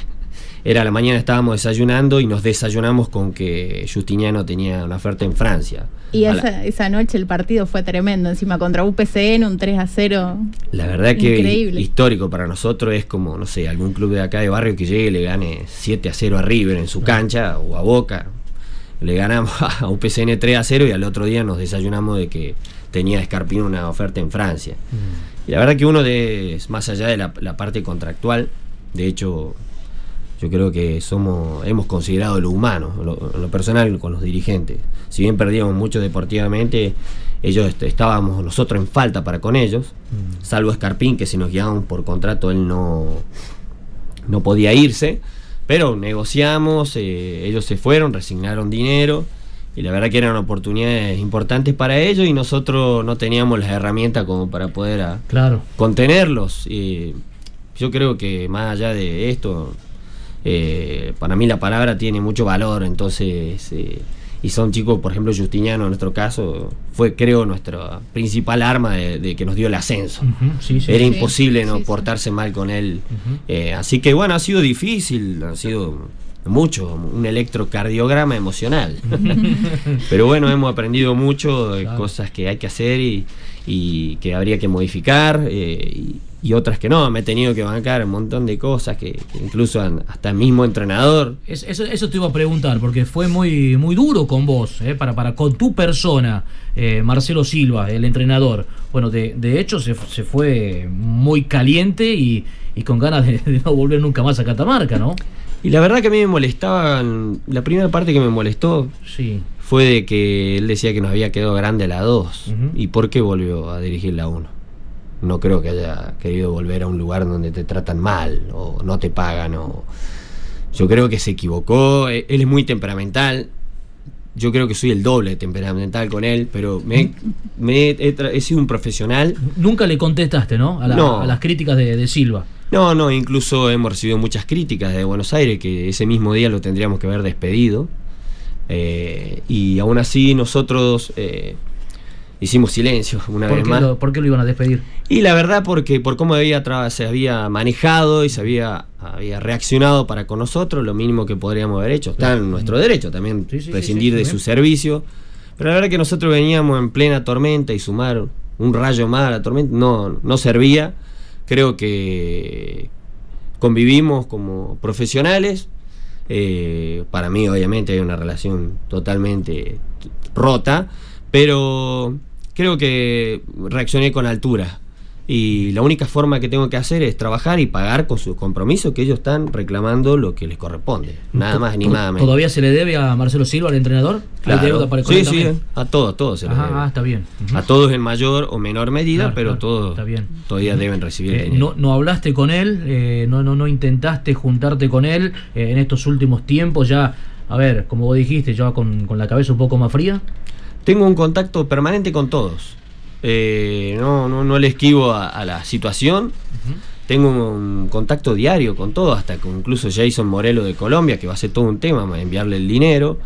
era la mañana estábamos desayunando y nos desayunamos con que Justiniano tenía una oferta en Francia. Y esa, esa, noche el partido fue tremendo, encima contra UPCN, un 3 a 0. La verdad que histórico para nosotros es como, no sé, algún club de acá de barrio que llegue y le gane 7 a 0 a River en su cancha o a Boca le ganamos a un PCN 3 a 0 y al otro día nos desayunamos de que tenía Escarpino una oferta en Francia. Mm. Y la verdad que uno de, más allá de la, parte contractual, de hecho, yo creo que somos, hemos considerado lo humano, lo, personal con los dirigentes. Si bien perdíamos mucho deportivamente, ellos estábamos nosotros en falta para con ellos, mm. salvo Escarpín, que si nos guiábamos por contrato él no, no podía irse pero negociamos, eh, ellos se fueron, resignaron dinero y la verdad que eran oportunidades importantes para ellos y nosotros no teníamos las herramientas como para poder a, claro. contenerlos. Yo creo que más allá de esto, eh, para mí la palabra tiene mucho valor, entonces... Eh, y son chicos, por ejemplo, Justiniano en nuestro caso, fue creo nuestra principal arma de, que nos dio el ascenso. Era imposible no portarse mal con él. Eh, así que bueno, ha sido difícil, ha sido mucho, un electrocardiograma emocional. Pero bueno, hemos aprendido mucho de cosas que hay que hacer y, que habría que modificar. Eh, y otras que no. Me he tenido que bancar un montón de cosas que, incluso hasta el mismo entrenador. eso, eso, te iba a preguntar, porque fue muy, muy duro con vos, eh, para, para con tu persona, eh, Marcelo Silva, el entrenador. Bueno, de, de hecho se, se, fue muy caliente y, y con ganas de, no volver nunca más a Catamarca, ¿no? Y la verdad que a mí me molestaba, la primera parte que me molestó sí. fue de que él decía que nos había quedado grande la 2. ¿Y por qué volvió a dirigir la 1? No creo que haya querido volver a un lugar donde te tratan mal o no te pagan o yo creo que se equivocó. E, él es muy temperamental. Yo creo que soy el doble temperamental con él pero me, he, sido un profesional. Nunca le contestaste no a, las críticas de, Silva. No no incluso hemos recibido muchas críticas de Buenos Aires que ese mismo día lo tendríamos que haber despedido. Eh, y aún así nosotros eh, hicimos silencio una vez más. ¿Por qué lo iban a despedir? Y la verdad porque por cómo había se había manejado y se había, había reaccionado para con nosotros, lo mínimo que podríamos haber hecho. Está en nuestro derecho también prescindir de su servicio. Pero la verdad que nosotros veníamos en plena tormenta y sumar un rayo más a la tormenta no, no servía. Creo que convivimos como profesionales. Eh, para mí obviamente hay una relación totalmente rota, pero creo que reaccioné con altura. Y la única forma que tengo que hacer es trabajar y pagar con sus compromisos que ellos están reclamando lo que les corresponde. Nada más ni nada menos. ¿Todavía se le debe a Marcelo Silva, al entrenador? Claro. sí, sí, a todos, todos se Ah, está bien. A todos en mayor o menor medida, pero todos todavía deben recibir eh, no, no, hablaste con él, eh, no, no, no intentaste juntarte con él eh, en estos últimos tiempos, ya, a ver, como vos dijiste, ya con, con la cabeza un poco más fría. Tengo un contacto permanente con todos. Eh, no, no, no le esquivo a, la situación. Tengo un contacto diario con todos, hasta con incluso Jason Morelo de Colombia, que va a ser todo un tema, enviarle el dinero.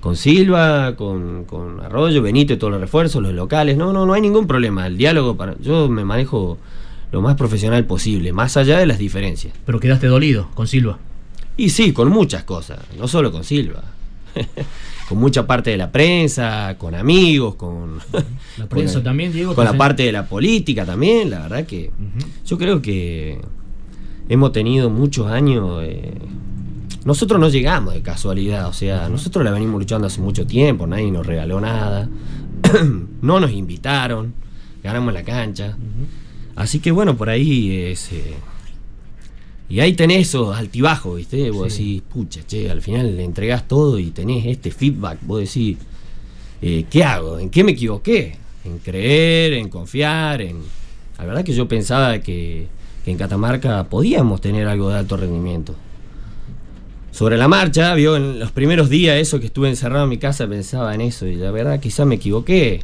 Con Silva, con, con Arroyo, Benito y todos los refuerzos, los locales. No, no, no hay ningún problema. El diálogo, para, yo me manejo lo más profesional posible, más allá de las diferencias. Pero quedaste dolido con Silva. Y sí, con muchas cosas, no solo con Silva. con mucha parte de la prensa, con amigos, con la prensa también, Diego. Con la parte de la política también, la verdad que yo creo que hemos tenido muchos años. Eh, nosotros no llegamos de casualidad, o sea, nosotros la venimos luchando hace mucho tiempo, nadie nos regaló nada, no nos invitaron, ganamos la cancha. Así que bueno, por ahí es. Eh, y ahí tenés esos altibajos, ¿viste? Vos decís, pucha, che, al final le entregás todo y tenés este feedback. Vos decís, eh, ¿qué hago? ¿En qué me equivoqué? En creer, en confiar, en. La verdad que yo pensaba que, en Catamarca podíamos tener algo de alto rendimiento. Sobre la marcha, vio en los primeros días eso que estuve encerrado en mi casa, pensaba en eso y la verdad quizá me equivoqué.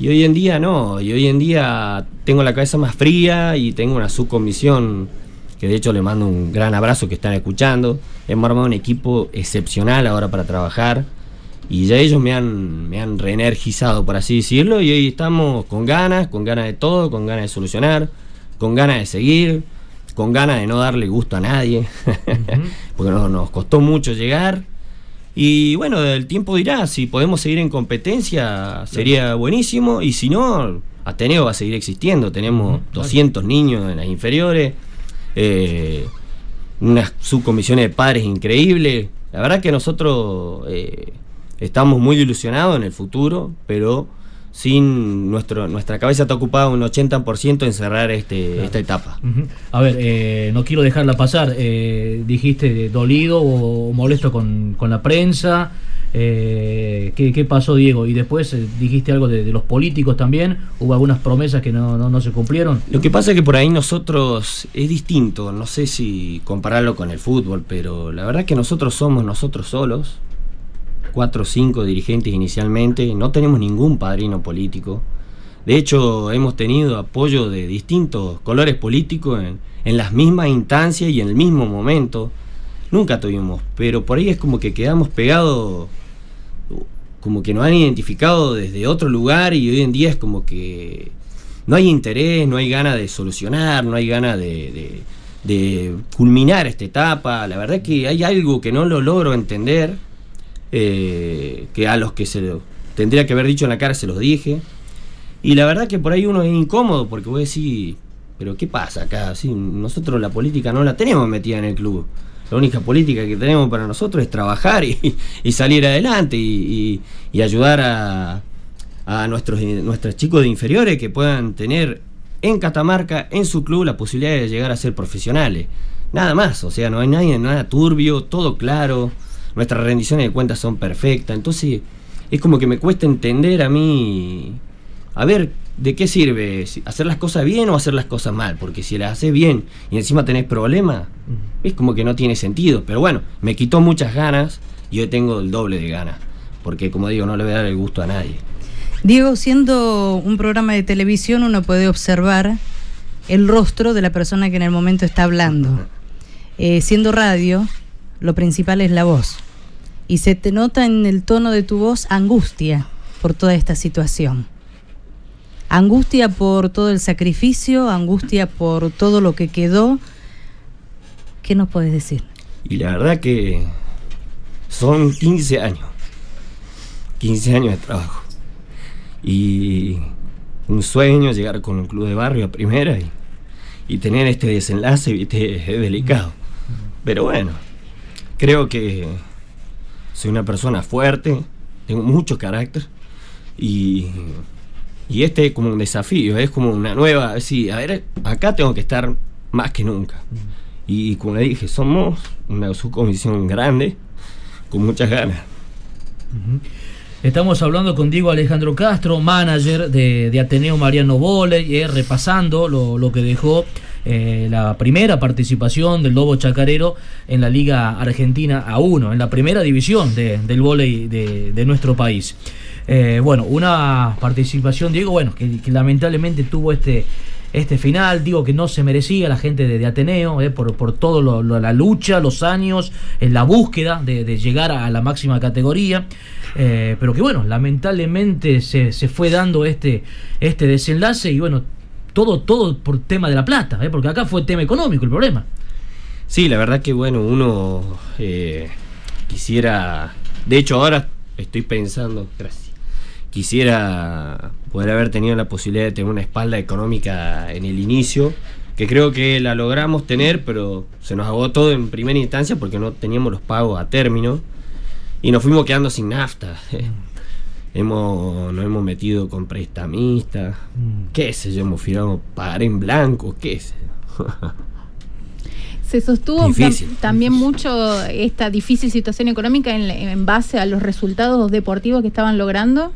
Y hoy en día no, y hoy en día tengo la cabeza más fría y tengo una subcomisión que de hecho le mando un gran abrazo que están escuchando. Hemos armado un equipo excepcional ahora para trabajar y ya ellos me han, me han reenergizado, por así decirlo, y hoy estamos con ganas, con ganas de todo, con ganas de solucionar, con ganas de seguir, con ganas de no darle gusto a nadie, porque nos, nos costó mucho llegar. Y bueno, el tiempo dirá, si podemos seguir en competencia sería buenísimo, y si no, Ateneo va a seguir existiendo, tenemos 200 niños en las inferiores, eh, unas subcomisiones de padres increíbles. La verdad que nosotros eh, estamos muy ilusionados en el futuro, pero sin nuestro, nuestra cabeza está ocupada un 80% en cerrar este, esta etapa. A ver, eh, no quiero dejarla pasar. Eh, dijiste dolido o molesto con, con la prensa. Eh, ¿qué, pasó, Diego? Y después eh, dijiste algo de, los políticos también. ¿Hubo algunas promesas que no, se cumplieron? Lo que pasa es que por ahí nosotros es distinto. No sé si compararlo con el fútbol, pero la verdad que nosotros somos nosotros solos. Cuatro o cinco dirigentes inicialmente. No tenemos ningún padrino político. De hecho, hemos tenido apoyo de distintos colores políticos en, en las mismas instancias y en el mismo momento. Nunca tuvimos, pero por ahí es como que quedamos pegados, como que nos han identificado desde otro lugar y hoy en día es como que no hay interés, no hay ganas de solucionar, no hay ganas de, culminar esta etapa. La verdad que hay algo que no lo logro entender, eh, que a los que se tendría que haber dicho en la cara se los dije. Y la verdad que por ahí uno es incómodo porque voy a decir, pero ¿qué pasa acá? Sí, nosotros la política no la tenemos metida en el club la única política que tenemos para nosotros es trabajar y, salir adelante y, ayudar a, a nuestros, nuestros chicos de inferiores que puedan tener en Catamarca, en su club, la posibilidad de llegar a ser profesionales. Nada más, o sea, no hay nadie, nada turbio, todo claro, nuestras rendiciones de cuentas son perfectas, entonces es como que me cuesta entender a mí, a ver, ¿de qué sirve? ¿Hacer las cosas bien o hacer las cosas mal? Porque si las haces bien y encima tenés problemas, es como que no tiene sentido. Pero bueno, me quitó muchas ganas y hoy tengo el doble de ganas. Porque como digo, no le voy a dar el gusto a nadie. Diego, siendo un programa de televisión, uno puede observar el rostro de la persona que en el momento está hablando. Eh, siendo radio, lo principal es la voz. Y se te nota en el tono de tu voz angustia por toda esta situación. Angustia por todo el sacrificio, angustia por todo lo que quedó. ¿Qué nos puedes decir? Y la verdad que son 15 años. 15 años de trabajo. Y un sueño llegar con un club de barrio a primera y, tener este desenlace, es delicado. Pero bueno, creo que soy una persona fuerte, tengo mucho carácter y y este es como un desafío, es como una nueva, sí, a ver, acá tengo que estar más que nunca. Y como le dije, somos una subcomisión grande, con muchas ganas. Estamos hablando con Diego Alejandro Castro, manager de, Ateneo Mariano Voley, eh, repasando lo, que dejó eh, la primera participación del Lobo Chacarero en la Liga Argentina A1, en la primera división del de, de nuestro país. Eh, bueno, una participación, Diego, bueno, que, lamentablemente tuvo este, este final, digo que no se merecía la gente de, Ateneo, eh, por, por todo la lucha, los años, en la búsqueda de, llegar a, la máxima categoría, eh, pero que bueno, lamentablemente se, fue dando este, este desenlace y bueno, todo, todo por tema de la plata, porque acá fue tema económico el problema. Sí, la verdad que bueno, uno quisiera De hecho, ahora estoy pensando, quisiera poder haber tenido la posibilidad de tener una espalda económica en el inicio, que creo que la logramos tener, pero se nos agotó en primera instancia porque no teníamos los pagos a término y nos fuimos quedando sin nafta. hemos, nos hemos metido con prestamistas, Mm. qué sé yo, hemos firmado pagar en blanco, qué sé. Se sostuvo Difícil, también mucho esta difícil situación económica en, en base a los resultados deportivos que estaban logrando.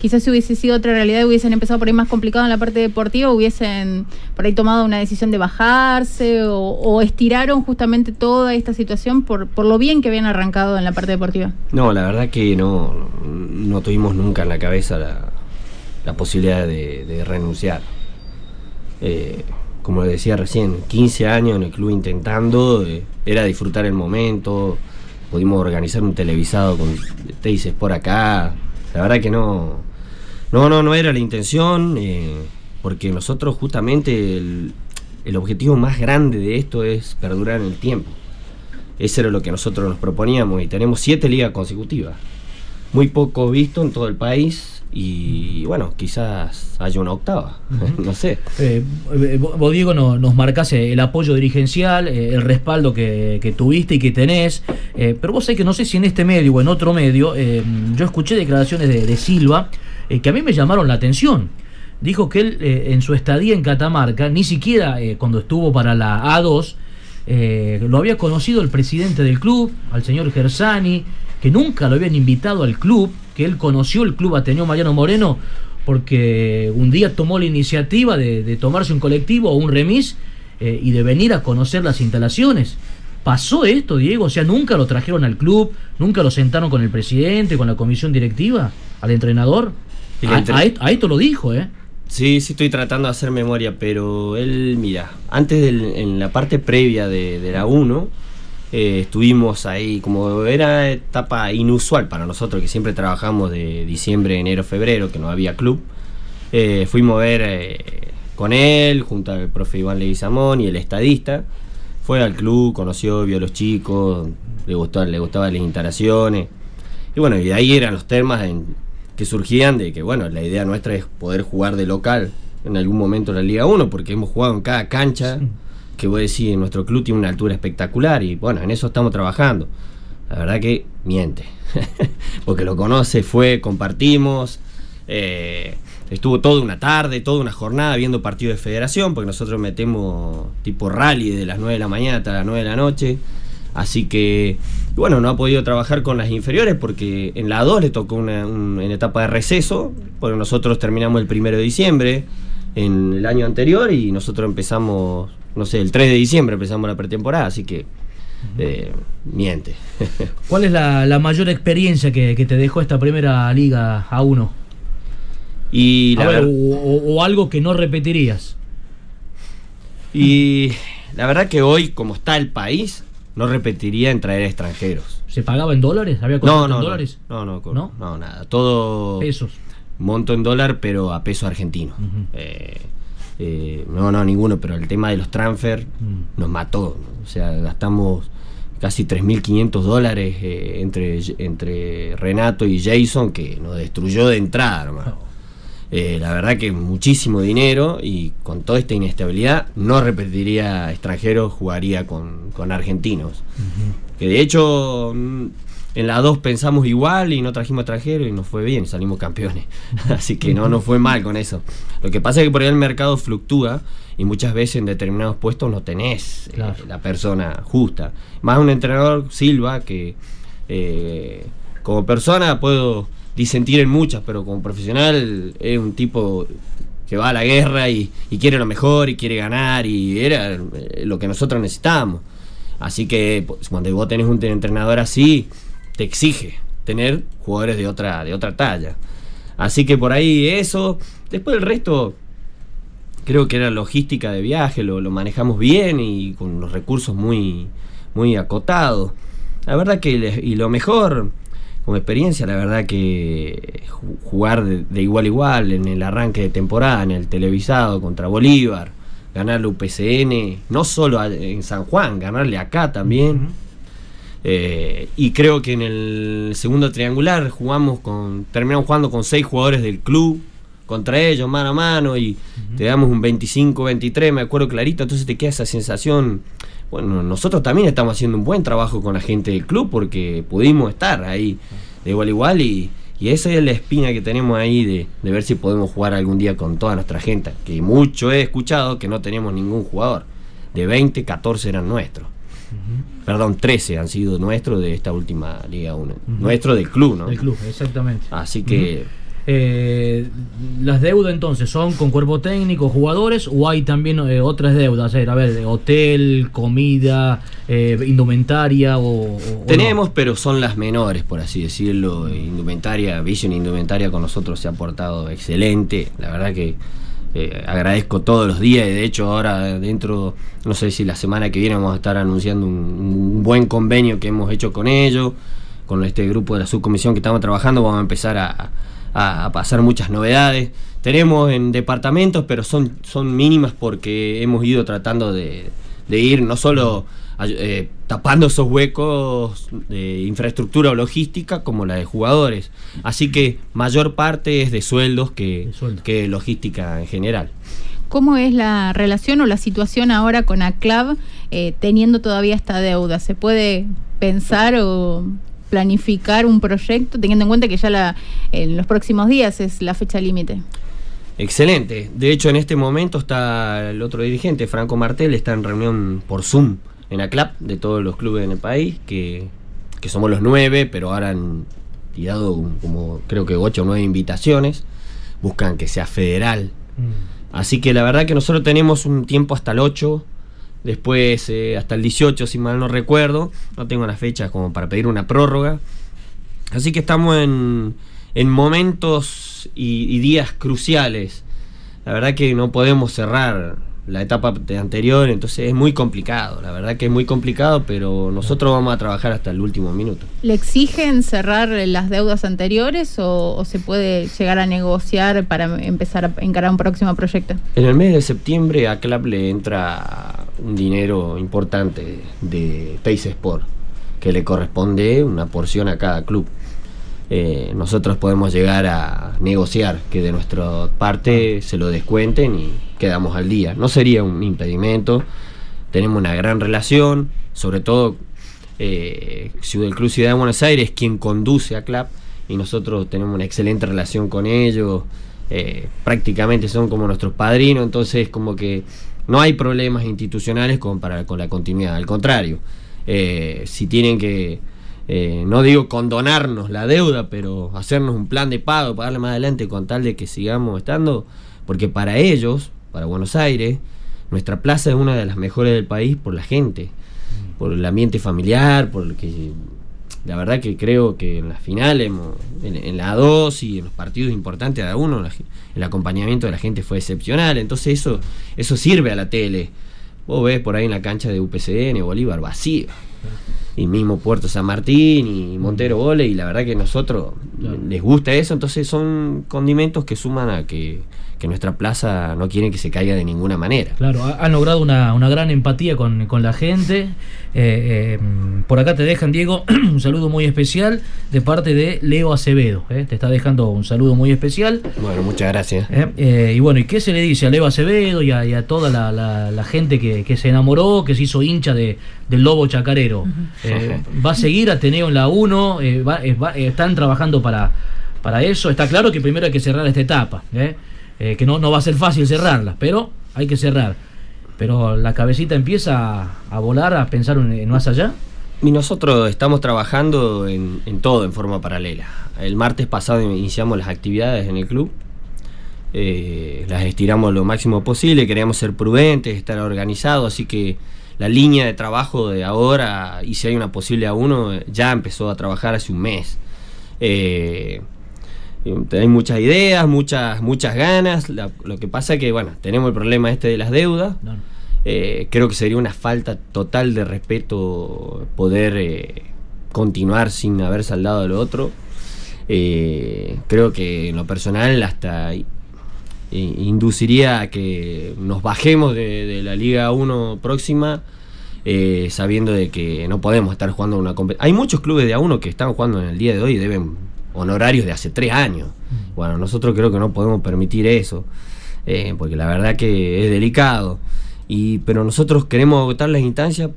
Quizás si hubiese sido otra realidad, hubiesen empezado por ahí más complicado en la parte deportiva, hubiesen por ahí tomado una decisión de bajarse o, o estiraron justamente toda esta situación por, por lo bien que habían arrancado en la parte deportiva. No, la verdad que no, no tuvimos nunca en la cabeza la, la posibilidad de, renunciar. Eh, como decía recién, 15 años en el club intentando, eh, era disfrutar el momento, pudimos organizar un televisado con Teises por acá, la verdad que no, no, no, no era la intención, eh, porque nosotros justamente el, el objetivo más grande de esto es perdurar en el tiempo. Ese era lo que nosotros nos proponíamos y tenemos siete ligas consecutivas. Muy poco visto en todo el país y bueno, quizás haya una octava, no sé. Eh, eh, vos, Diego, no- nos marcás eh, el apoyo dirigencial, eh, el respaldo que, que tuviste y que tenés, eh, pero vos sabés que no sé si en este medio o en otro medio, yo escuché declaraciones de, de Silva eh, que a mí me llamaron la atención. Dijo que él eh, en su estadía en Catamarca, ni siquiera eh, cuando estuvo para la A2, eh, lo había conocido el presidente del club, al señor Gersani, que nunca lo habían invitado al club, que él conoció el club Ateneo Mariano Moreno porque un día tomó la iniciativa de, de tomarse un colectivo o un remis y de venir a conocer las instalaciones. ¿Pasó esto, Diego? O sea, nunca lo trajeron al club, nunca lo sentaron con el presidente, con la comisión directiva, al entrenador. Y A, esto, lo dijo, ¿eh? Sí, sí estoy tratando de hacer memoria, pero él, mira, antes del- en la parte previa de, de la 1, eh, estuvimos ahí, como era etapa inusual para nosotros, que siempre trabajamos de diciembre, enero, febrero, que no había club, eh, fuimos a ver eh, con él, junto al profe Iván Leguizamón y el estadista, fue al club, conoció, vio a los chicos, le, gustó, le gustaban las instalaciones, y bueno, y ahí eran los temas en- que surgían de que, bueno, la idea nuestra es poder jugar de local en algún momento en la Liga 1, porque hemos jugado en cada cancha, que voy a decir, nuestro club tiene una altura espectacular y bueno, en eso estamos trabajando. La verdad que miente, porque lo conoce, fue, compartimos, eh, estuvo toda una tarde, toda una jornada viendo partidos de federación, porque nosotros metemos tipo rally de las 9 de la mañana hasta las 9 de la noche. Así que, bueno, no ha podido trabajar con las inferiores porque en la 2 le tocó una, un- en etapa de receso, porque nosotros terminamos el primero de diciembre en el año anterior y nosotros empezamos, no sé, el 3 de diciembre empezamos la pretemporada, así que eh, miente. ¿Cuál es la, la mayor experiencia que, que te dejó esta primera liga a uno? Y la A ver, ver- o, o- o algo que no repetirías. Y la verdad que hoy, como está el país, no repetiría en traer extranjeros. ¿Se pagaba en dólares? ¿Había No, en dólares? no, no, ¿No? no, nada. Todo Pesos. monto en dólar, pero a peso argentino. Eh, eh, no, no, ninguno, pero el tema de los transfer Mm. nos mató. O sea, gastamos casi 3.500 dólares eh, entre, entre Renato y Jason, que nos destruyó de entrada, hermano. Eh, la verdad que muchísimo dinero y con toda esta inestabilidad no repetiría extranjeros, jugaría con, con argentinos. Que de hecho mm, en la 2 pensamos igual y no trajimos extranjeros y nos fue bien, salimos campeones. Así que no nos fue mal con eso. Lo que pasa es que por ahí el mercado fluctúa y muchas veces en determinados puestos no tenés eh, la persona justa. Más un entrenador Silva que eh, como persona puedo disentir en muchas, pero como profesional es un tipo que va a la guerra y, y quiere lo mejor y quiere ganar y era eh, lo que nosotros necesitábamos. Así que pues, cuando vos tenés un entrenador así, te exige tener jugadores de otra, de otra talla. Así que por ahí eso. Después el resto, creo que era logística de viaje, lo, lo manejamos bien y con los recursos muy, muy acotados. La verdad que, y lo mejor, como experiencia, la verdad que ju- jugar de, de igual a igual en el arranque de temporada, en el televisado contra Bolívar, ganarle UPCN, no solo a- en San Juan, ganarle acá también. Eh, y creo que en el segundo triangular jugamos con, terminamos jugando con seis jugadores del club contra ellos, mano a mano, y te damos un 25-23, me acuerdo clarito, entonces te queda esa sensación. Bueno, nosotros también estamos haciendo un buen trabajo con la gente del club porque pudimos estar ahí de igual a igual y, y esa es la espina que tenemos ahí de, de, ver si podemos jugar algún día con toda nuestra gente. Que mucho he escuchado que no tenemos ningún jugador. De 20, 14 eran nuestros. Perdón, 13 han sido nuestros de esta última Liga 1. Nuestro del club, ¿no? Del club, exactamente. Así que... Eh, las deudas entonces son con cuerpo técnico, jugadores o hay también eh, otras deudas, a ver, hotel, comida, eh, indumentaria o, tenemos, pero son las menores por así decirlo. Indumentaria, Vision Indumentaria con nosotros se ha portado excelente, la verdad que eh, agradezco todos los días. Y de hecho ahora dentro, no sé si la semana que viene vamos a estar anunciando un, buen convenio que hemos hecho con ellos, con este grupo de la subcomisión que estamos trabajando, vamos a empezar a, a, pasar muchas novedades. Tenemos en departamentos, pero son, son mínimas porque hemos ido tratando de, de ir no solo eh, tapando esos huecos de infraestructura o logística como la de jugadores. Así que mayor parte es de sueldos que, de sueldo. que logística en general. ¿Cómo es la relación o la situación ahora con ACLAV eh, teniendo todavía esta deuda? ¿Se puede pensar o planificar un proyecto, teniendo en cuenta que ya la, en los próximos días es la fecha límite? Excelente. De hecho, en este momento está el otro dirigente, Franco Martel, está en reunión por Zoom en ACLAP de todos los clubes en el país, que, que somos los nueve, pero ahora han tirado como creo que ocho o nueve invitaciones. Buscan que sea federal. Mm. Así que la verdad que nosotros tenemos un tiempo hasta el 8 después eh, hasta el 18 si mal no recuerdo, no tengo las fechas como para pedir una prórroga. Así que estamos en, en momentos y, y, días cruciales. La verdad que no podemos cerrar la etapa anterior, entonces es muy complicado, la verdad que es muy complicado, pero nosotros vamos a trabajar hasta el último minuto. ¿Le exigen cerrar las deudas anteriores o, o se puede llegar a negociar para empezar a encarar un próximo proyecto? En el mes de septiembre a CLAP le entra un dinero importante de Pace Sport, que le corresponde una porción a cada club. Eh, nosotros podemos llegar a negociar que de nuestra parte se lo descuenten y quedamos al día. No sería un impedimento, tenemos una gran relación, sobre todo eh, Ciudad Club Ciudad de Buenos Aires, quien conduce a CLAP, y nosotros tenemos una excelente relación con ellos, eh, prácticamente son como nuestros padrinos, entonces como que no hay problemas institucionales con, para, con la continuidad, al contrario, eh, si tienen que eh, no digo condonarnos la deuda, pero hacernos un plan de pago, pagarle más adelante con tal de que sigamos estando, porque para ellos, para Buenos Aires, nuestra plaza es una de las mejores del país por la gente, por el ambiente familiar, por que la verdad que creo que en las finales, en, en la 2 y en los partidos importantes de uno, el acompañamiento de la gente fue excepcional, entonces eso, eso sirve a la tele. Vos ves por ahí en la cancha de UPCN, Bolívar, vacío. Y mismo Puerto San Martín y Montero Vole y la verdad que a nosotros claro. les gusta eso, entonces son condimentos que suman a que, que, nuestra plaza no quiere que se caiga de ninguna manera. Claro, han logrado una, una gran empatía con, con la gente. Eh, eh, por acá te dejan, Diego, un saludo muy especial de parte de Leo Acevedo. Eh, te está dejando un saludo muy especial. Bueno, muchas gracias. Eh, y bueno, ¿y qué se le dice a Leo Acevedo y a, y a toda la, la, la, gente que, que, se enamoró, que se hizo hincha de, del Lobo Chacarero? Uh -huh. ¿Va a seguir Ateneo en la 1? Va, va, ¿Están trabajando para, para eso? Está claro que primero hay que cerrar esta etapa, que no, no va a ser fácil cerrarla, pero hay que cerrar pero la cabecita empieza a, volar, a pensar en, más allá. Y nosotros estamos trabajando en, en, todo en forma paralela. El martes pasado iniciamos las actividades en el club. Eh, las estiramos lo máximo posible, queríamos ser prudentes, estar organizados, así que la línea de trabajo de ahora, y si hay una posible a uno, ya empezó a trabajar hace un mes. Eh, hay muchas ideas, muchas, muchas ganas. La, lo que pasa es que, bueno, tenemos el problema este de las deudas. No. Eh, creo que sería una falta total de respeto poder eh, continuar sin haber saldado lo otro. Eh, creo que en lo personal hasta induciría a que nos bajemos de, de la Liga 1 próxima eh, sabiendo de que no podemos estar jugando una competición. Hay muchos clubes de A1 que están jugando en el día de hoy y deben honorarios de hace tres años. Mm. Bueno, nosotros creo que no podemos permitir eso, eh, porque la verdad que es delicado. Y, pero nosotros queremos agotar las instancias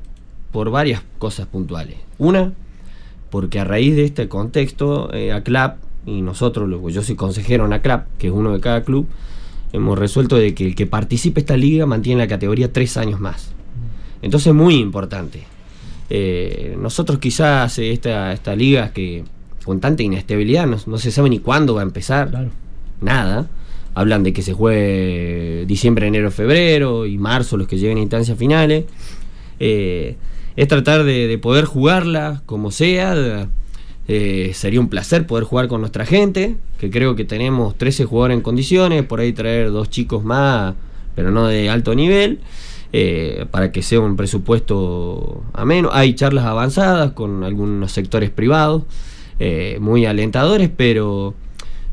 por varias cosas puntuales. Una, porque a raíz de este contexto, eh, ACLAP y nosotros, yo soy consejero en ACLAP, que es uno de cada club, hemos resuelto de que el que participe esta liga mantiene la categoría tres años más. Entonces, muy importante. Eh, nosotros quizás esta, esta liga que con tanta inestabilidad no, se sabe ni cuándo va a empezar, nada. Hablan de que se juegue diciembre, enero, febrero y marzo los que lleguen a instancias finales. Eh, es tratar de, poder jugarla como sea. Eh, sería un placer poder jugar con nuestra gente, que creo que tenemos 13 jugadores en condiciones, por ahí traer dos chicos más, pero no de alto nivel. Eh, para que sea un presupuesto ameno. Hay charlas avanzadas con algunos sectores privados, eh, muy alentadores, pero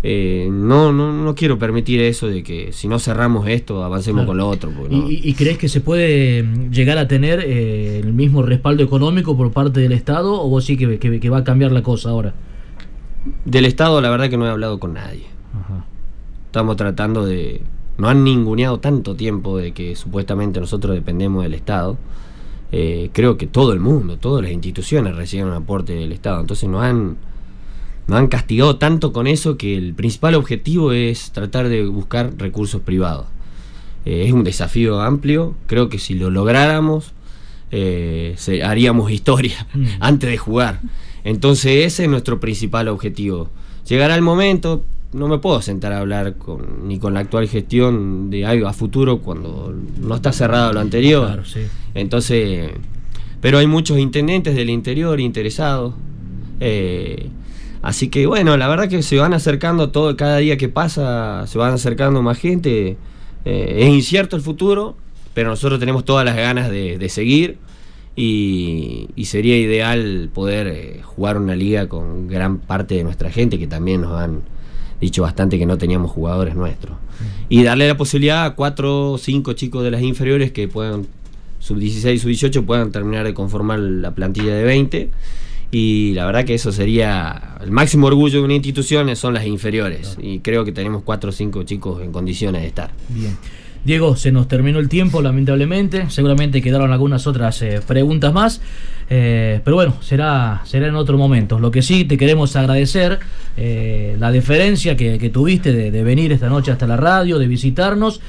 eh, no, no, no quiero permitir eso de que si no cerramos esto, avancemos con lo otro. ¿Y, crees que se puede llegar a tener el mismo respaldo económico por parte del Estado o vos sí que, va a cambiar la cosa ahora? Del Estado la verdad que no he hablado con nadie. Estamos tratando de, no han ninguneado tanto tiempo de que supuestamente nosotros dependemos del Estado. Eh, creo que todo el mundo, todas las instituciones reciben un aporte del Estado. Entonces no han, no han castigado tanto con eso que el principal objetivo es tratar de buscar recursos privados. Eh, es un desafío amplio. Creo que si lo lográramos, eh, haríamos historia mm. antes de jugar. Entonces ese es nuestro principal objetivo. Llegará el momento, no me puedo sentar a hablar con, ni con la actual gestión de algo a futuro cuando no está cerrado lo anterior. Entonces, pero hay muchos intendentes del interior interesados. Eh, así que bueno, la verdad que se van acercando todo, cada día que pasa, se van acercando más gente. Eh, es incierto el futuro, pero nosotros tenemos todas las ganas de, seguir. Y, sería ideal poder eh, jugar una liga con gran parte de nuestra gente que también nos han dicho bastante que no teníamos jugadores nuestros. Y darle la posibilidad a cuatro o cinco chicos de las inferiores que puedan, sub 16, sub 18, puedan terminar de conformar la plantilla de 20. Y la verdad que eso sería el máximo orgullo de una institución, son las inferiores. Y creo que tenemos cuatro o cinco chicos en condiciones de estar. Bien. Diego, se nos terminó el tiempo, lamentablemente. Seguramente quedaron algunas otras eh, preguntas más. Eh, pero bueno, será, será en otro momento. Lo que sí te queremos agradecer eh, la deferencia que, tuviste de, venir esta noche hasta la radio, de visitarnos.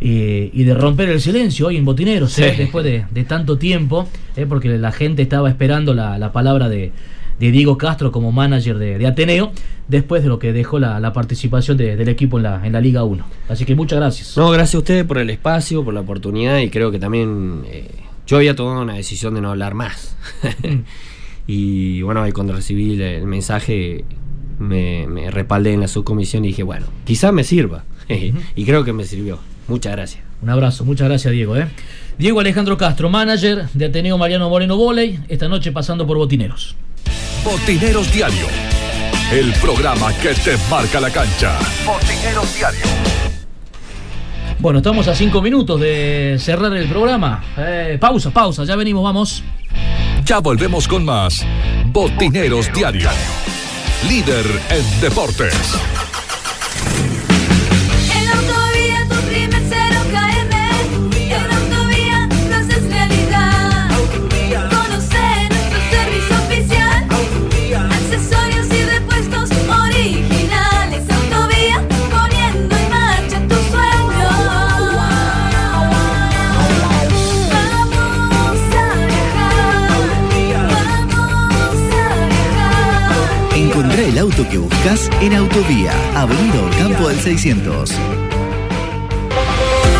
y de romper el silencio hoy en Botineros, después de, tanto tiempo, porque la gente estaba esperando la palabra de, de Diego Castro como manager de, Ateneo, después de lo que dejó la, participación del equipo en la, en la Liga 1. Así que muchas gracias. No, gracias a ustedes por el espacio, por la oportunidad y creo que también eh, yo había tomado una decisión de no hablar más. y bueno, ahí cuando recibí el, mensaje me, me, respaldé en la subcomisión y dije, bueno, quizás me sirva. y creo que me sirvió. Muchas gracias. Un abrazo, muchas gracias Diego. ¿eh? Diego Alejandro Castro, manager de Ateneo Mariano Moreno Voley, esta noche pasando por Botineros. Botineros Diario. El programa que te marca la cancha. Botineros Diario. Bueno, estamos a cinco minutos de cerrar el programa. Eh, pausa, pausa, ya venimos, vamos. Ya volvemos con más. Botineros, Diario. Líder en deportes. En Autovía, Avenida Campo del 600.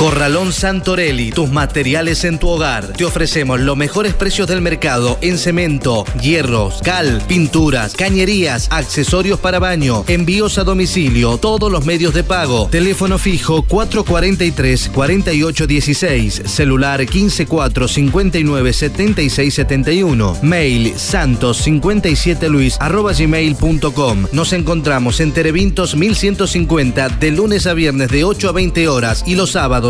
Corralón Santorelli, tus materiales en tu hogar. Te ofrecemos los mejores precios del mercado en cemento, hierros, cal, pinturas, cañerías, accesorios para baño, envíos a domicilio, todos los medios de pago. Teléfono fijo 443-4816, celular 154-59-7671, mail santos57luis arroba gmail.com. Nos encontramos en Terevintos 1150 de lunes a viernes de 8 a 20 horas y los sábados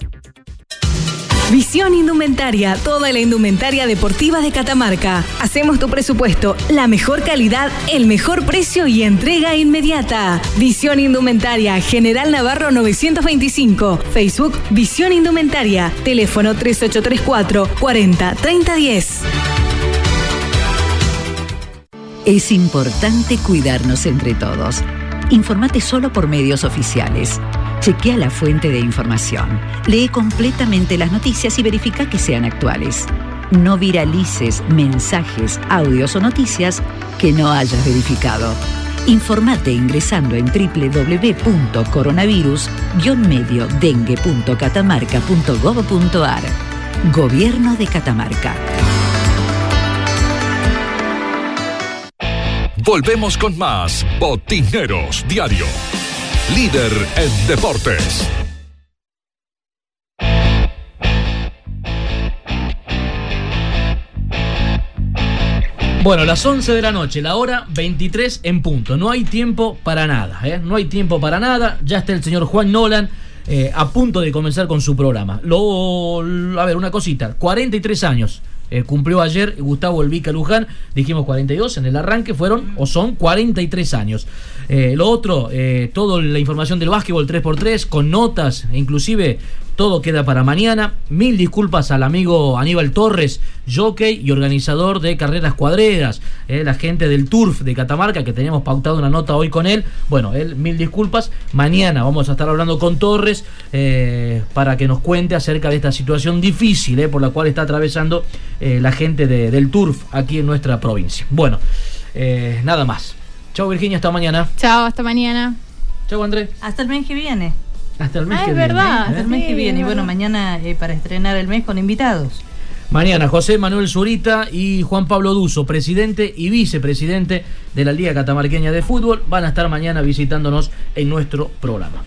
Visión Indumentaria, toda la indumentaria deportiva de Catamarca. Hacemos tu presupuesto, la mejor calidad, el mejor precio y entrega inmediata. Visión Indumentaria, General Navarro 925. Facebook Visión Indumentaria. Teléfono 3834 40 3010. Es importante cuidarnos entre todos. Informate solo por medios oficiales. Chequea la fuente de información. Lee completamente las noticias y verifica que sean actuales. No viralices mensajes, audios o noticias que no hayas verificado. Informate ingresando en www.coronavirus-mediodengue.catamarca.gov.ar. Gobierno de Catamarca. Volvemos con más Botineros Diario. Líder en deportes. Bueno, las 11 de la noche, la hora 23 en punto. No hay tiempo para nada, ¿eh? No hay tiempo para nada. Ya está el señor Juan Nolan eh, a punto de comenzar con su programa. Lo, a ver, una cosita. 43 años. Eh, cumplió ayer Gustavo Elvica Luján, dijimos 42, en el arranque fueron o son 43 años. Eh, lo otro, eh, toda la información del básquetbol 3x3, con notas, inclusive todo queda para mañana. Mil disculpas al amigo Aníbal Torres, jockey y organizador de carreras cuadreras, eh, la gente del Turf de Catamarca, que teníamos pautado una nota hoy con él. Bueno, él, mil disculpas. Mañana vamos a estar hablando con Torres eh, para que nos cuente acerca de esta situación difícil eh, por la cual está atravesando eh, la gente de- del Turf aquí en nuestra provincia. Bueno, eh, nada más. Chao Virginia, hasta mañana. Chao, hasta mañana. Chao Andrés. Hasta el mes que viene. Hasta el mes Ah, que es viene. verdad. Hasta el mes Sí, que viene. Y bueno, mañana eh, para estrenar el mes con invitados. Mañana José Manuel Zurita y Juan Pablo Duso, presidente y vicepresidente de la Liga Catamarqueña de Fútbol, van a estar mañana visitándonos en nuestro programa.